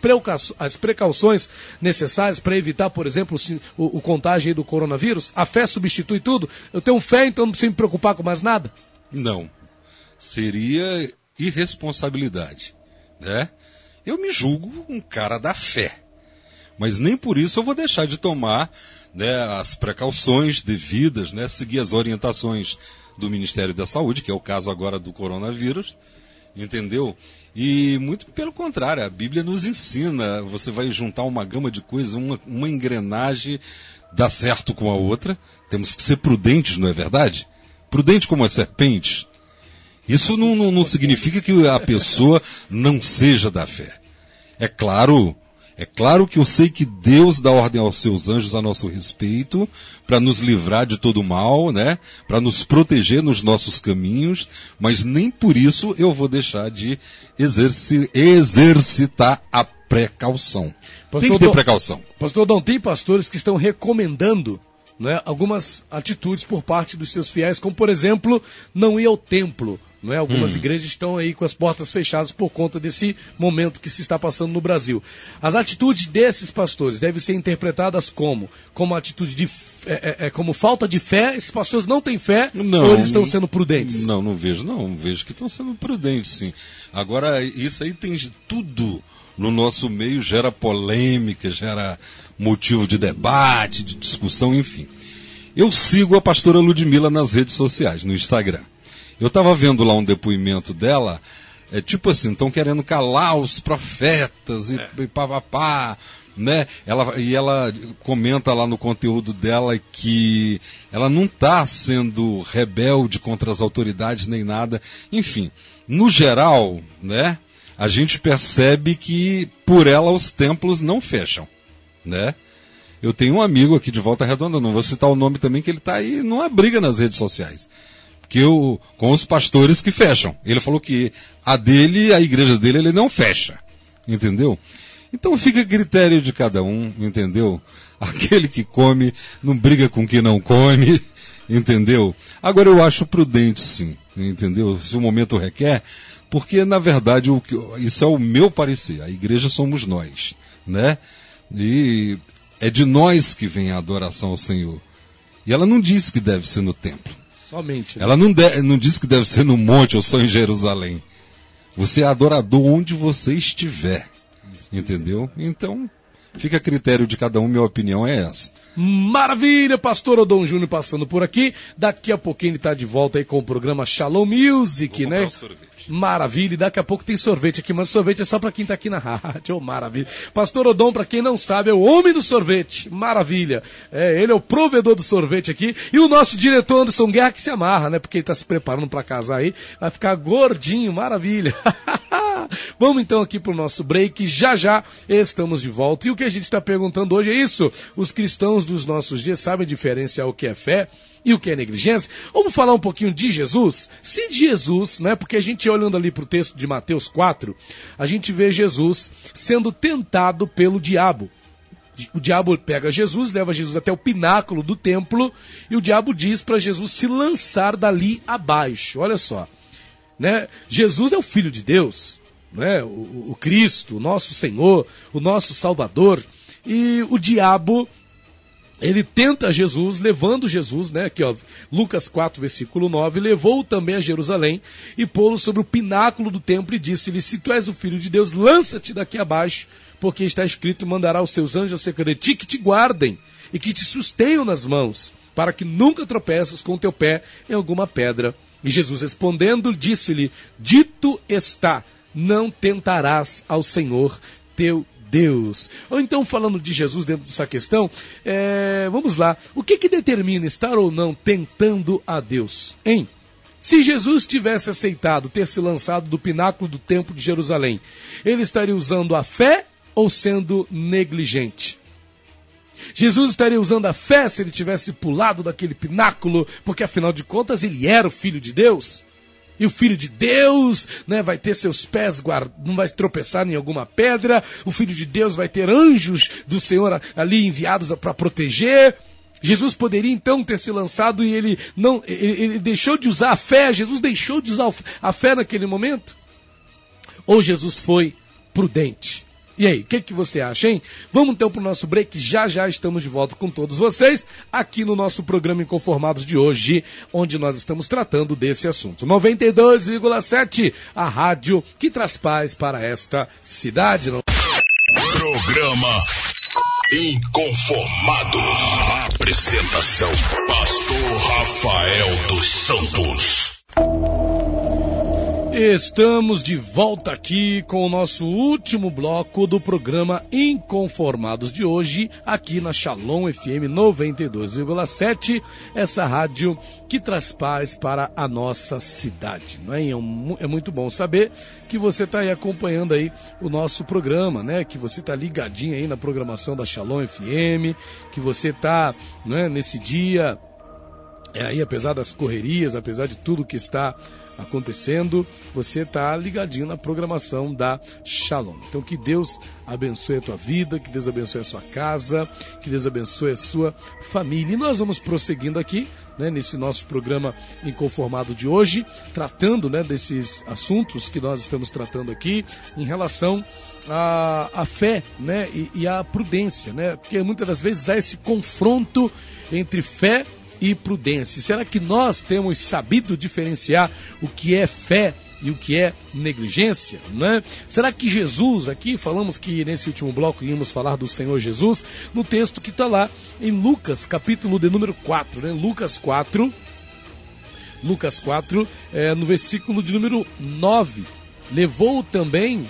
as precauções necessárias para evitar, por exemplo, o, o contágio do coronavírus. A fé substitui tudo. Eu tenho fé, então não preciso me preocupar com mais nada? Não. Seria irresponsabilidade. Né? Eu me julgo um cara da fé. Mas nem por isso eu vou deixar de tomar né, as precauções devidas, né, seguir as orientações do Ministério da Saúde, que é o caso agora do coronavírus, entendeu? E muito pelo contrário, a Bíblia nos ensina, você vai juntar uma gama de coisas, uma, uma engrenagem dá certo com a outra, temos que ser prudentes, não é verdade? Prudente como a serpente. Isso não, não, não significa que a pessoa não seja da fé. É claro, é claro que eu sei que Deus dá ordem aos seus anjos a nosso respeito, para nos livrar de todo mal, né? Para nos proteger nos nossos caminhos, mas nem por isso eu vou deixar de exerci exercitar a precaução. Pastor tem que ter precaução. Pastor Dom, tem pastores que estão recomendando né, algumas atitudes por parte dos seus fiéis, como por exemplo, não ir ao templo, não é? Algumas hum. igrejas estão aí com as portas fechadas por conta desse momento que se está passando no Brasil. As atitudes desses pastores devem ser interpretadas como? Como atitude de é, é, é como falta de fé? Esses pastores não têm fé não, ou eles estão sendo prudentes? Não, não vejo, não. Vejo que estão sendo prudentes, sim. Agora, isso aí tem tudo no nosso meio, gera polêmica, gera motivo de debate, de discussão, enfim. Eu sigo a pastora Ludmilla nas redes sociais, no Instagram. Eu estava vendo lá um depoimento dela, é tipo assim, estão querendo calar os profetas e, é. e pá, pá, pá, né? Ela, e ela comenta lá no conteúdo dela que ela não está sendo rebelde contra as autoridades nem nada. Enfim, no geral, né? A gente percebe que por ela os templos não fecham, né? Eu tenho um amigo aqui de Volta Redonda, não vou citar o nome também, que ele está aí numa briga nas redes sociais que o, com os pastores que fecham. Ele falou que a dele, a igreja dele, ele não fecha. Entendeu? Então fica a critério de cada um, entendeu? Aquele que come não briga com quem não come, entendeu? Agora eu acho prudente sim, entendeu? Se o momento requer, porque na verdade o que, isso é o meu parecer. A igreja somos nós, né? E é de nós que vem a adoração ao Senhor. E ela não diz que deve ser no templo. Somente. né? Ela não, de- não diz que deve ser no monte ou só em Jerusalém. Você é adorador onde você estiver. Entendeu? Então, fica a critério de cada um, minha opinião é essa. Maravilha, pastor Odon Júnior passando por aqui. Daqui a pouquinho ele tá de volta aí com o programa Shalom Music, Vou né? um sorvete. Maravilha, e daqui a pouco tem sorvete aqui, mas sorvete é só pra quem tá aqui na rádio, oh, maravilha. Pastor Odon, pra quem não sabe, é o homem do sorvete, maravilha. É, ele é o provedor do sorvete aqui, e o nosso diretor Anderson Guerra que se amarra, né, porque ele tá se preparando pra casar aí, vai ficar gordinho, maravilha. Vamos então aqui pro nosso break, já já estamos de volta. E o que a gente está perguntando hoje é isso, os cristãos dos nossos dias sabem diferenciar o que é fé e o que é negligência. Vamos falar um pouquinho de Jesus? Se Jesus, né? Porque a gente olhando ali para o texto de Mateus 4, a gente vê Jesus sendo tentado pelo diabo. O diabo pega Jesus, leva Jesus até o pináculo do templo e o diabo diz para Jesus se lançar dali abaixo. Olha só, né? Jesus é o filho de Deus, né? O, o Cristo, o nosso Senhor, o nosso Salvador. E o diabo ele tenta Jesus, levando Jesus, né, aqui ó, Lucas 4, versículo 9, levou-o também a Jerusalém e pô-lo sobre o pináculo do templo e disse-lhe, se tu és o filho de Deus, lança-te daqui abaixo, porque está escrito, mandará os seus anjos acerca de ti que te guardem e que te sustenham nas mãos, para que nunca tropeças com o teu pé em alguma pedra. E Jesus respondendo, disse-lhe, dito está, não tentarás ao Senhor teu Deus. Ou então, falando de Jesus dentro dessa questão, é, vamos lá. O que, que determina estar ou não tentando a Deus? Hein? Se Jesus tivesse aceitado ter se lançado do pináculo do templo de Jerusalém, ele estaria usando a fé ou sendo negligente? Jesus estaria usando a fé se ele tivesse pulado daquele pináculo, porque afinal de contas ele era o filho de Deus? E o filho de Deus, né, vai ter seus pés guard... não vai tropeçar em alguma pedra. O filho de Deus vai ter anjos do Senhor ali enviados para proteger. Jesus poderia então ter se lançado e ele não, ele, ele deixou de usar a fé. Jesus deixou de usar a fé naquele momento? Ou Jesus foi prudente? E aí, o que, que você acha, hein? Vamos então para o nosso break. Já já estamos de volta com todos vocês aqui no nosso programa Inconformados de hoje, onde nós estamos tratando desse assunto. 92,7, a rádio que traz paz para esta cidade. Programa Inconformados. Apresentação: Pastor Rafael dos Santos. Estamos de volta aqui com o nosso último bloco do programa Inconformados de hoje, aqui na Shalom FM 92,7, essa rádio que traz paz para a nossa cidade. Não é? É, é muito bom saber que você está aí acompanhando aí o nosso programa, né? Que você está ligadinho aí na programação da Shalom FM, que você está né, nesse dia é aí, apesar das correrias, apesar de tudo que está acontecendo, você está ligadinho na programação da Shalom. Então que Deus abençoe a tua vida, que Deus abençoe a sua casa, que Deus abençoe a sua família. E nós vamos prosseguindo aqui, né, nesse nosso programa Inconformado de hoje, tratando né, desses assuntos que nós estamos tratando aqui em relação à, à fé né, e, e à prudência, né? Porque muitas das vezes há esse confronto entre fé e prudência. Será que nós temos sabido diferenciar o que é fé e o que é negligência, né? Será que Jesus, aqui falamos que nesse último bloco íamos falar do Senhor Jesus, no texto que está lá em Lucas, capítulo de número 4, né? Lucas 4, Lucas 4, é, no versículo de número 9, levou também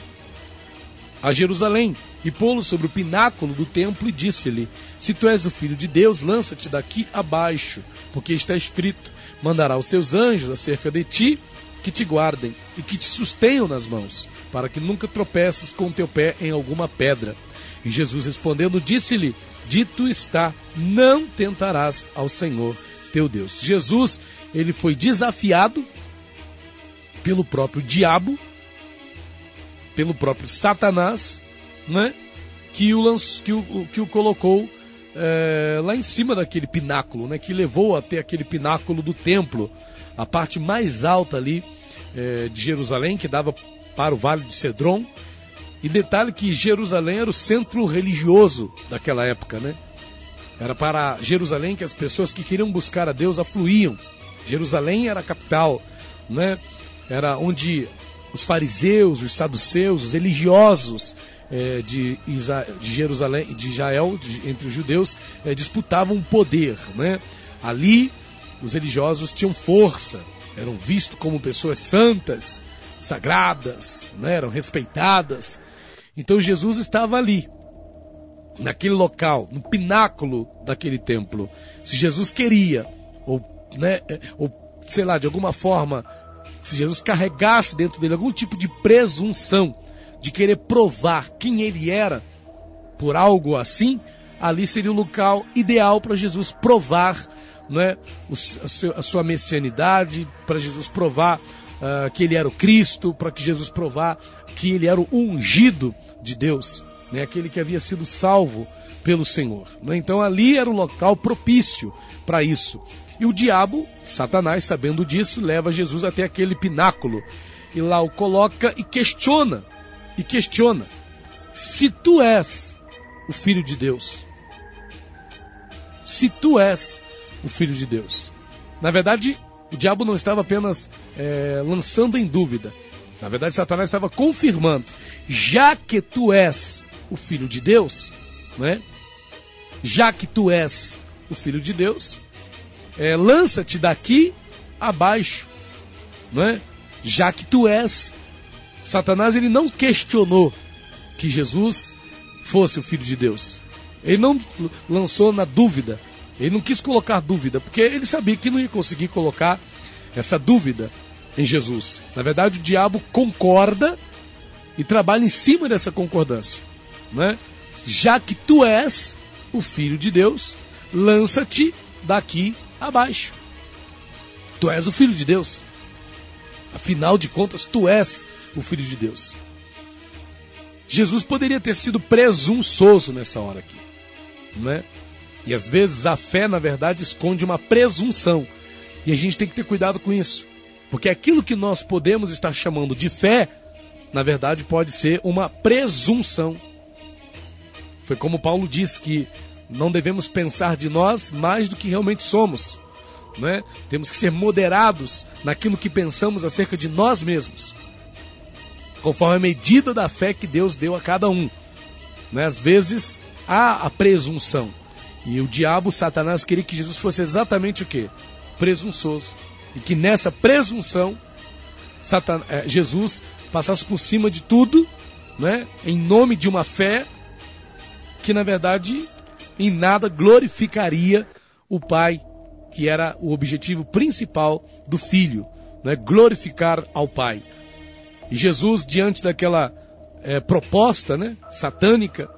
a Jerusalém e pô-lo sobre o pináculo do templo e disse-lhe: Se tu és o filho de Deus, lança-te daqui abaixo, porque está escrito: Mandará os seus anjos acerca de ti, que te guardem e que te sustenham nas mãos, para que nunca tropeças com o teu pé em alguma pedra. E Jesus respondendo, disse-lhe: Dito está, não tentarás ao Senhor teu Deus. Jesus, ele foi desafiado pelo próprio diabo, pelo próprio Satanás, né? Que o, lanç, que o, que o colocou é, lá em cima daquele pináculo, né, que levou até aquele pináculo do templo, a parte mais alta ali é, de Jerusalém, que dava para o Vale de Cedron. E detalhe que Jerusalém era o centro religioso daquela época, né? Era para Jerusalém que as pessoas que queriam buscar a Deus afluíam. Jerusalém era a capital, né? Era onde os fariseus, os saduceus, os religiosos é, de, de, Jerusalém, de Israel, de, entre os judeus, é, disputavam poder, né? Ali os religiosos tinham força, eram vistos como pessoas santas, sagradas, né? eram respeitadas. Então Jesus estava ali, naquele local, no pináculo daquele templo. Se Jesus queria, ou, né, ou sei lá, de alguma forma, se Jesus carregasse dentro dele algum tipo de presunção de querer provar quem ele era por algo assim, ali seria o local ideal para Jesus provar né, a sua messianidade, para Jesus provar uh, que ele era o Cristo, para que Jesus provar que ele era o ungido de Deus, né, aquele que havia sido salvo pelo Senhor. Né? Então ali era o local propício para isso. E o diabo, Satanás, sabendo disso, leva Jesus até aquele pináculo e lá o coloca e questiona, e questiona: se tu és o filho de Deus, se tu és o filho de Deus. Na verdade, o diabo não estava apenas é, lançando em dúvida. Na verdade, Satanás estava confirmando: já que tu és o filho de Deus, né? já que tu és o filho de Deus, é, lança-te daqui abaixo, né? já que tu és. Satanás ele não questionou que Jesus fosse o filho de Deus. Ele não lançou na dúvida ele não quis colocar dúvida, porque ele sabia que não ia conseguir colocar essa dúvida em Jesus. Na verdade, o diabo concorda e trabalha em cima dessa concordância. Né? Já que tu és o filho de Deus, lança-te daqui abaixo. Tu és o filho de Deus. Afinal de contas, tu és o filho de Deus. Jesus poderia ter sido presunçoso nessa hora aqui, não é? E às vezes a fé, na verdade, esconde uma presunção. E a gente tem que ter cuidado com isso. Porque aquilo que nós podemos estar chamando de fé, na verdade, pode ser uma presunção. Foi como Paulo disse que não devemos pensar de nós mais do que realmente somos. Né? Temos que ser moderados naquilo que pensamos acerca de nós mesmos, conforme a medida da fé que Deus deu a cada um. Né? Às vezes há a presunção, e o diabo, Satanás, queria que Jesus fosse exatamente o que? Presunçoso. E que nessa presunção, Satan... É, Jesus passasse por cima de tudo, né? em nome de uma fé que, na verdade, em nada glorificaria o Pai, que era o objetivo principal do Filho, né? glorificar ao Pai. E Jesus, diante daquela é, proposta né? satânica,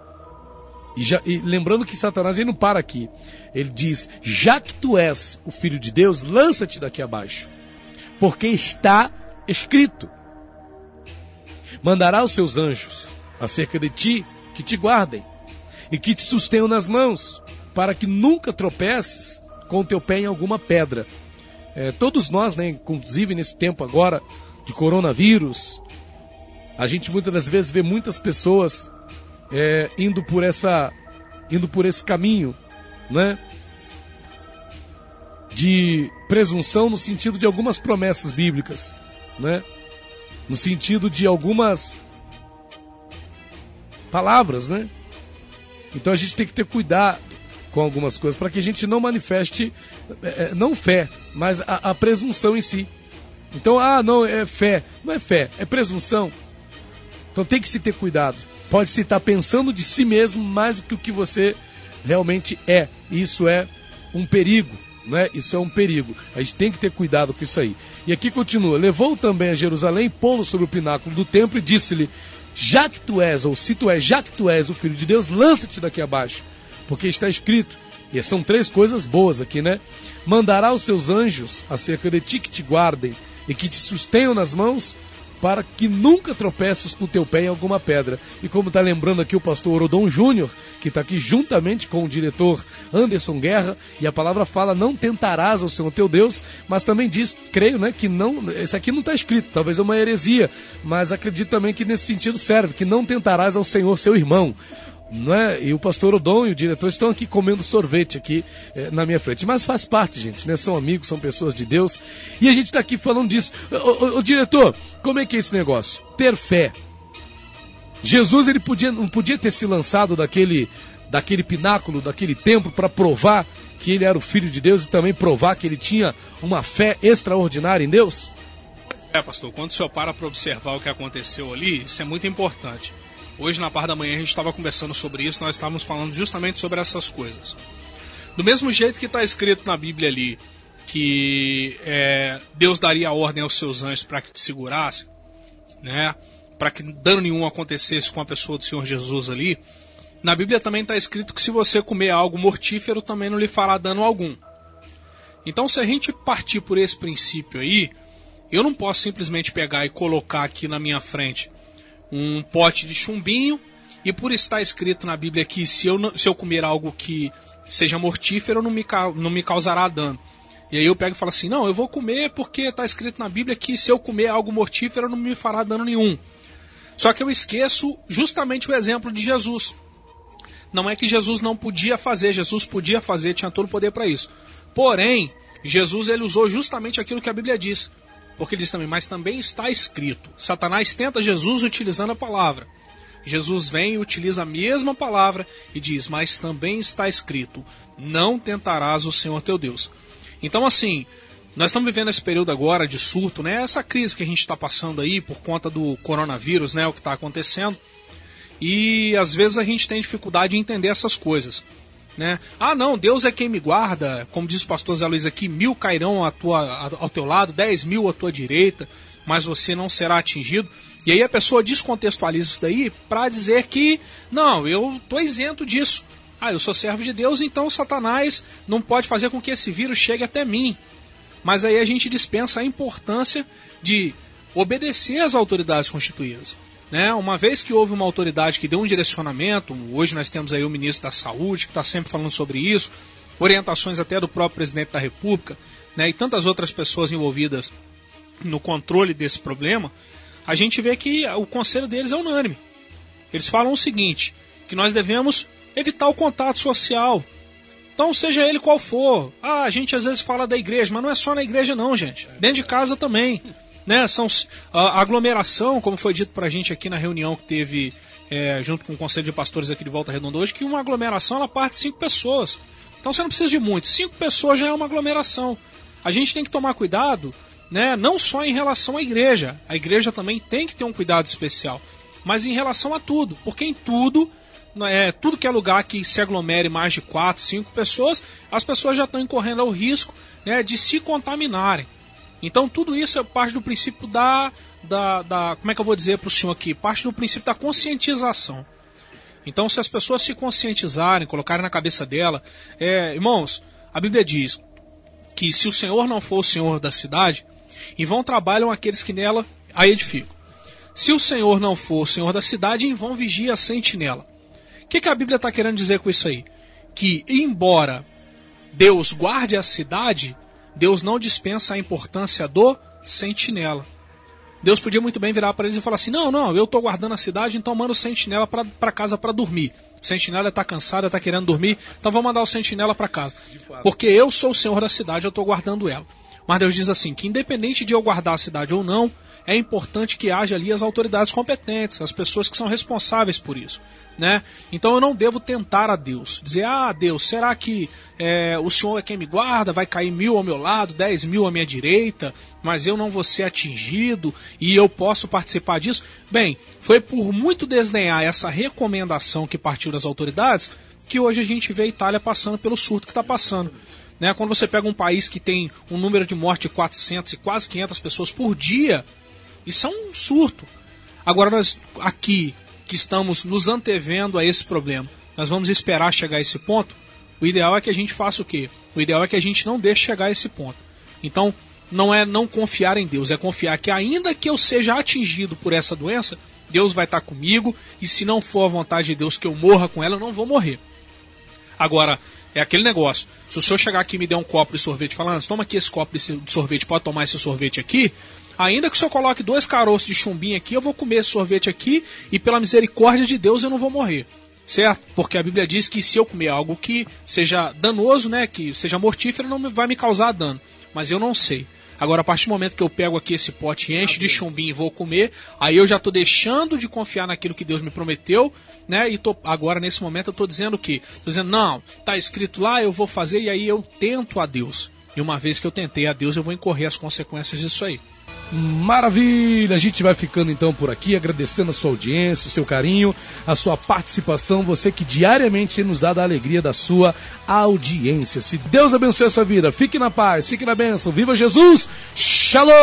e, já, e lembrando que Satanás ele não para aqui. Ele diz: Já que tu és o filho de Deus, lança-te daqui abaixo. Porque está escrito: Mandará os seus anjos acerca de ti que te guardem e que te sustenham nas mãos, para que nunca tropeces com o teu pé em alguma pedra. É, todos nós, né, inclusive nesse tempo agora de coronavírus, a gente muitas das vezes vê muitas pessoas é, indo por essa indo por esse caminho, né? De presunção no sentido de algumas promessas bíblicas, né? No sentido de algumas palavras, né? Então a gente tem que ter cuidado com algumas coisas para que a gente não manifeste é, é, não fé, mas a, a presunção em si. Então, ah, não, é fé. Não é fé, é presunção. Então tem que se ter cuidado pode se estar pensando de si mesmo mais do que o que você realmente é. Isso é um perigo, né? Isso é um perigo. A gente tem que ter cuidado com isso aí. E aqui continua: levou também a Jerusalém, pô-lo sobre o pináculo do templo e disse-lhe: Já que tu és, ou se tu és, já que tu és o filho de Deus, lança-te daqui abaixo, porque está escrito. E são três coisas boas aqui, né? Mandará os seus anjos acerca de ti que te guardem e que te sustenham nas mãos, para que nunca tropeças com o teu pé em alguma pedra. E como está lembrando aqui o pastor Orodon Júnior, que está aqui juntamente com o diretor Anderson Guerra, e a palavra fala: não tentarás ao Senhor teu Deus, mas também diz, creio, né, que não, isso aqui não está escrito, talvez é uma heresia, mas acredito também que nesse sentido serve, que não tentarás ao Senhor seu irmão não é? E o pastor Odon e o diretor estão aqui comendo sorvete aqui eh, na minha frente. Mas faz parte, gente, né? São amigos, são pessoas de Deus. E a gente está aqui falando disso. O, diretor, como é que é esse negócio? Ter fé. Jesus ele podia, não podia ter se lançado daquele, daquele pináculo, daquele templo para provar que ele era o filho de Deus e também provar que ele tinha uma fé extraordinária em Deus? É, pastor, quando o senhor para para observar o que aconteceu ali, isso é muito importante. Hoje, na parte da manhã, a gente estava conversando sobre isso, nós estávamos falando justamente sobre essas coisas. Do mesmo jeito que está escrito na Bíblia ali que é, Deus daria ordem aos seus anjos para que te segurasse, né? Para que dano nenhum acontecesse com a pessoa do Senhor Jesus ali. Na Bíblia também está escrito que se você comer algo mortífero também não lhe fará dano algum. Então, se a gente partir por esse princípio aí, eu não posso simplesmente pegar e colocar aqui na minha frente um pote de chumbinho, e por estar escrito na Bíblia que se eu, se eu comer algo que seja mortífero, não me, não me causará dano. E aí eu pego e falo assim: não, eu vou comer porque está escrito na Bíblia que se eu comer algo mortífero, não me fará dano nenhum. Só que eu esqueço justamente o exemplo de Jesus. Não é que Jesus não podia fazer, Jesus podia fazer, tinha todo o poder para isso. Porém, Jesus ele usou justamente aquilo que a Bíblia diz. Porque ele diz também, mas também está escrito. Satanás tenta Jesus utilizando a palavra. Jesus vem e utiliza a mesma palavra e diz, mas também está escrito: não tentarás o Senhor teu Deus. Então, assim, nós estamos vivendo esse período agora de surto, né? Essa crise que a gente está passando aí por conta do coronavírus, né? O que está acontecendo. E às vezes a gente tem dificuldade em entender essas coisas né? Ah, não, Deus é quem me guarda, como diz o pastor Zé Luiz aqui, mil cairão à tua, ao teu lado, dez mil à tua direita, mas você não será atingido. E aí a pessoa descontextualiza isso daí para dizer que, não, eu estou isento disso. Ah, eu sou servo de Deus, então Satanás não pode fazer com que esse vírus chegue até mim. Mas aí a gente dispensa a importância de obedecer às autoridades constituídas. Né? Uma vez que houve uma autoridade que deu um direcionamento, hoje nós temos aí o ministro da Saúde que está sempre falando sobre isso, orientações até do próprio presidente da República, né? e tantas outras pessoas envolvidas no controle desse problema, a gente vê que o conselho deles é unânime. Eles falam o seguinte: que nós devemos evitar o contato social. Então, seja ele qual for. Ah, a gente às vezes fala da igreja, mas não é só na igreja, não, gente. Dentro de casa também né, são a aglomeração, como foi dito para a gente aqui na reunião que teve é, junto com o Conselho de Pastores aqui de Volta Redonda hoje, que uma aglomeração ela parte de cinco pessoas. Então você não precisa de muito, cinco pessoas já é uma aglomeração. A gente tem que tomar cuidado, né, não só em relação à igreja, a igreja também tem que ter um cuidado especial, mas em relação a tudo, porque em tudo é, tudo que é lugar que se aglomere mais de quatro, cinco pessoas, as pessoas já estão incorrendo ao risco né, de se contaminarem. Então tudo isso é parte do princípio da, da, da como é que eu vou dizer para o senhor aqui? Parte do princípio da conscientização. Então se as pessoas se conscientizarem, colocarem na cabeça dela, é, irmãos, a Bíblia diz que se o Senhor não for o Senhor da cidade, em vão trabalham aqueles que nela a edificam. Se o Senhor não for o Senhor da cidade, em vão vigia a sentinela. O que, que a Bíblia está querendo dizer com isso aí? Que embora Deus guarde a cidade, Deus não dispensa a importância do sentinela. Deus podia muito bem virar para eles e falar assim: não, não, eu estou guardando a cidade, então manda o sentinela para casa para dormir. O sentinela está cansado, está querendo dormir, então vou mandar o sentinela para casa. Porque eu sou o senhor da cidade, eu estou guardando ela. Mas Deus diz assim: que independente de eu guardar a cidade ou não, é importante que haja ali as autoridades competentes, as pessoas que são responsáveis por isso. Né? Então eu não devo tentar a Deus, dizer, ah, Deus, será que é, o Senhor é quem me guarda, vai cair mil ao meu lado, dez mil à minha direita, mas eu não vou ser atingido e eu posso participar disso? Bem, foi por muito desdenhar essa recomendação que partiu das autoridades que hoje a gente vê a Itália passando pelo surto que está passando. Né? Quando você pega um país que tem um número de morte de 400 e quase 500 pessoas por dia, isso é um surto. Agora nós aqui que estamos nos antevendo a esse problema, nós vamos esperar chegar a esse ponto? O ideal é que a gente faça o quê? O ideal é que a gente não deixe chegar a esse ponto. Então, não é não confiar em Deus, é confiar que ainda que eu seja atingido por essa doença, Deus vai estar comigo e se não for a vontade de Deus que eu morra com ela, eu não vou morrer. Agora, é aquele negócio. Se o senhor chegar aqui e me der um copo de sorvete falando, toma aqui esse copo de sorvete, pode tomar esse sorvete aqui, ainda que o senhor coloque dois caroços de chumbinho aqui, eu vou comer esse sorvete aqui e pela misericórdia de Deus eu não vou morrer. Certo? Porque a Bíblia diz que se eu comer algo que seja danoso, né, que seja mortífero, não vai me causar dano. Mas eu não sei. Agora, a partir do momento que eu pego aqui esse pote e encho de chumbinho e vou comer, aí eu já estou deixando de confiar naquilo que Deus me prometeu, né? E tô, agora, nesse momento, eu estou dizendo o quê? Estou dizendo, não, tá escrito lá, eu vou fazer, e aí eu tento a Deus. E uma vez que eu tentei a Deus, eu vou incorrer as consequências disso aí. Maravilha! A gente vai ficando então por aqui, agradecendo a sua audiência, o seu carinho, a sua participação, você que diariamente tem nos dado a alegria da sua audiência. Se Deus abençoe a sua vida, fique na paz, fique na bênção, viva Jesus! Shalom!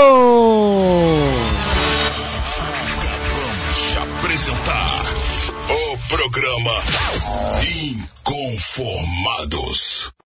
De apresentar o programa Inconformados.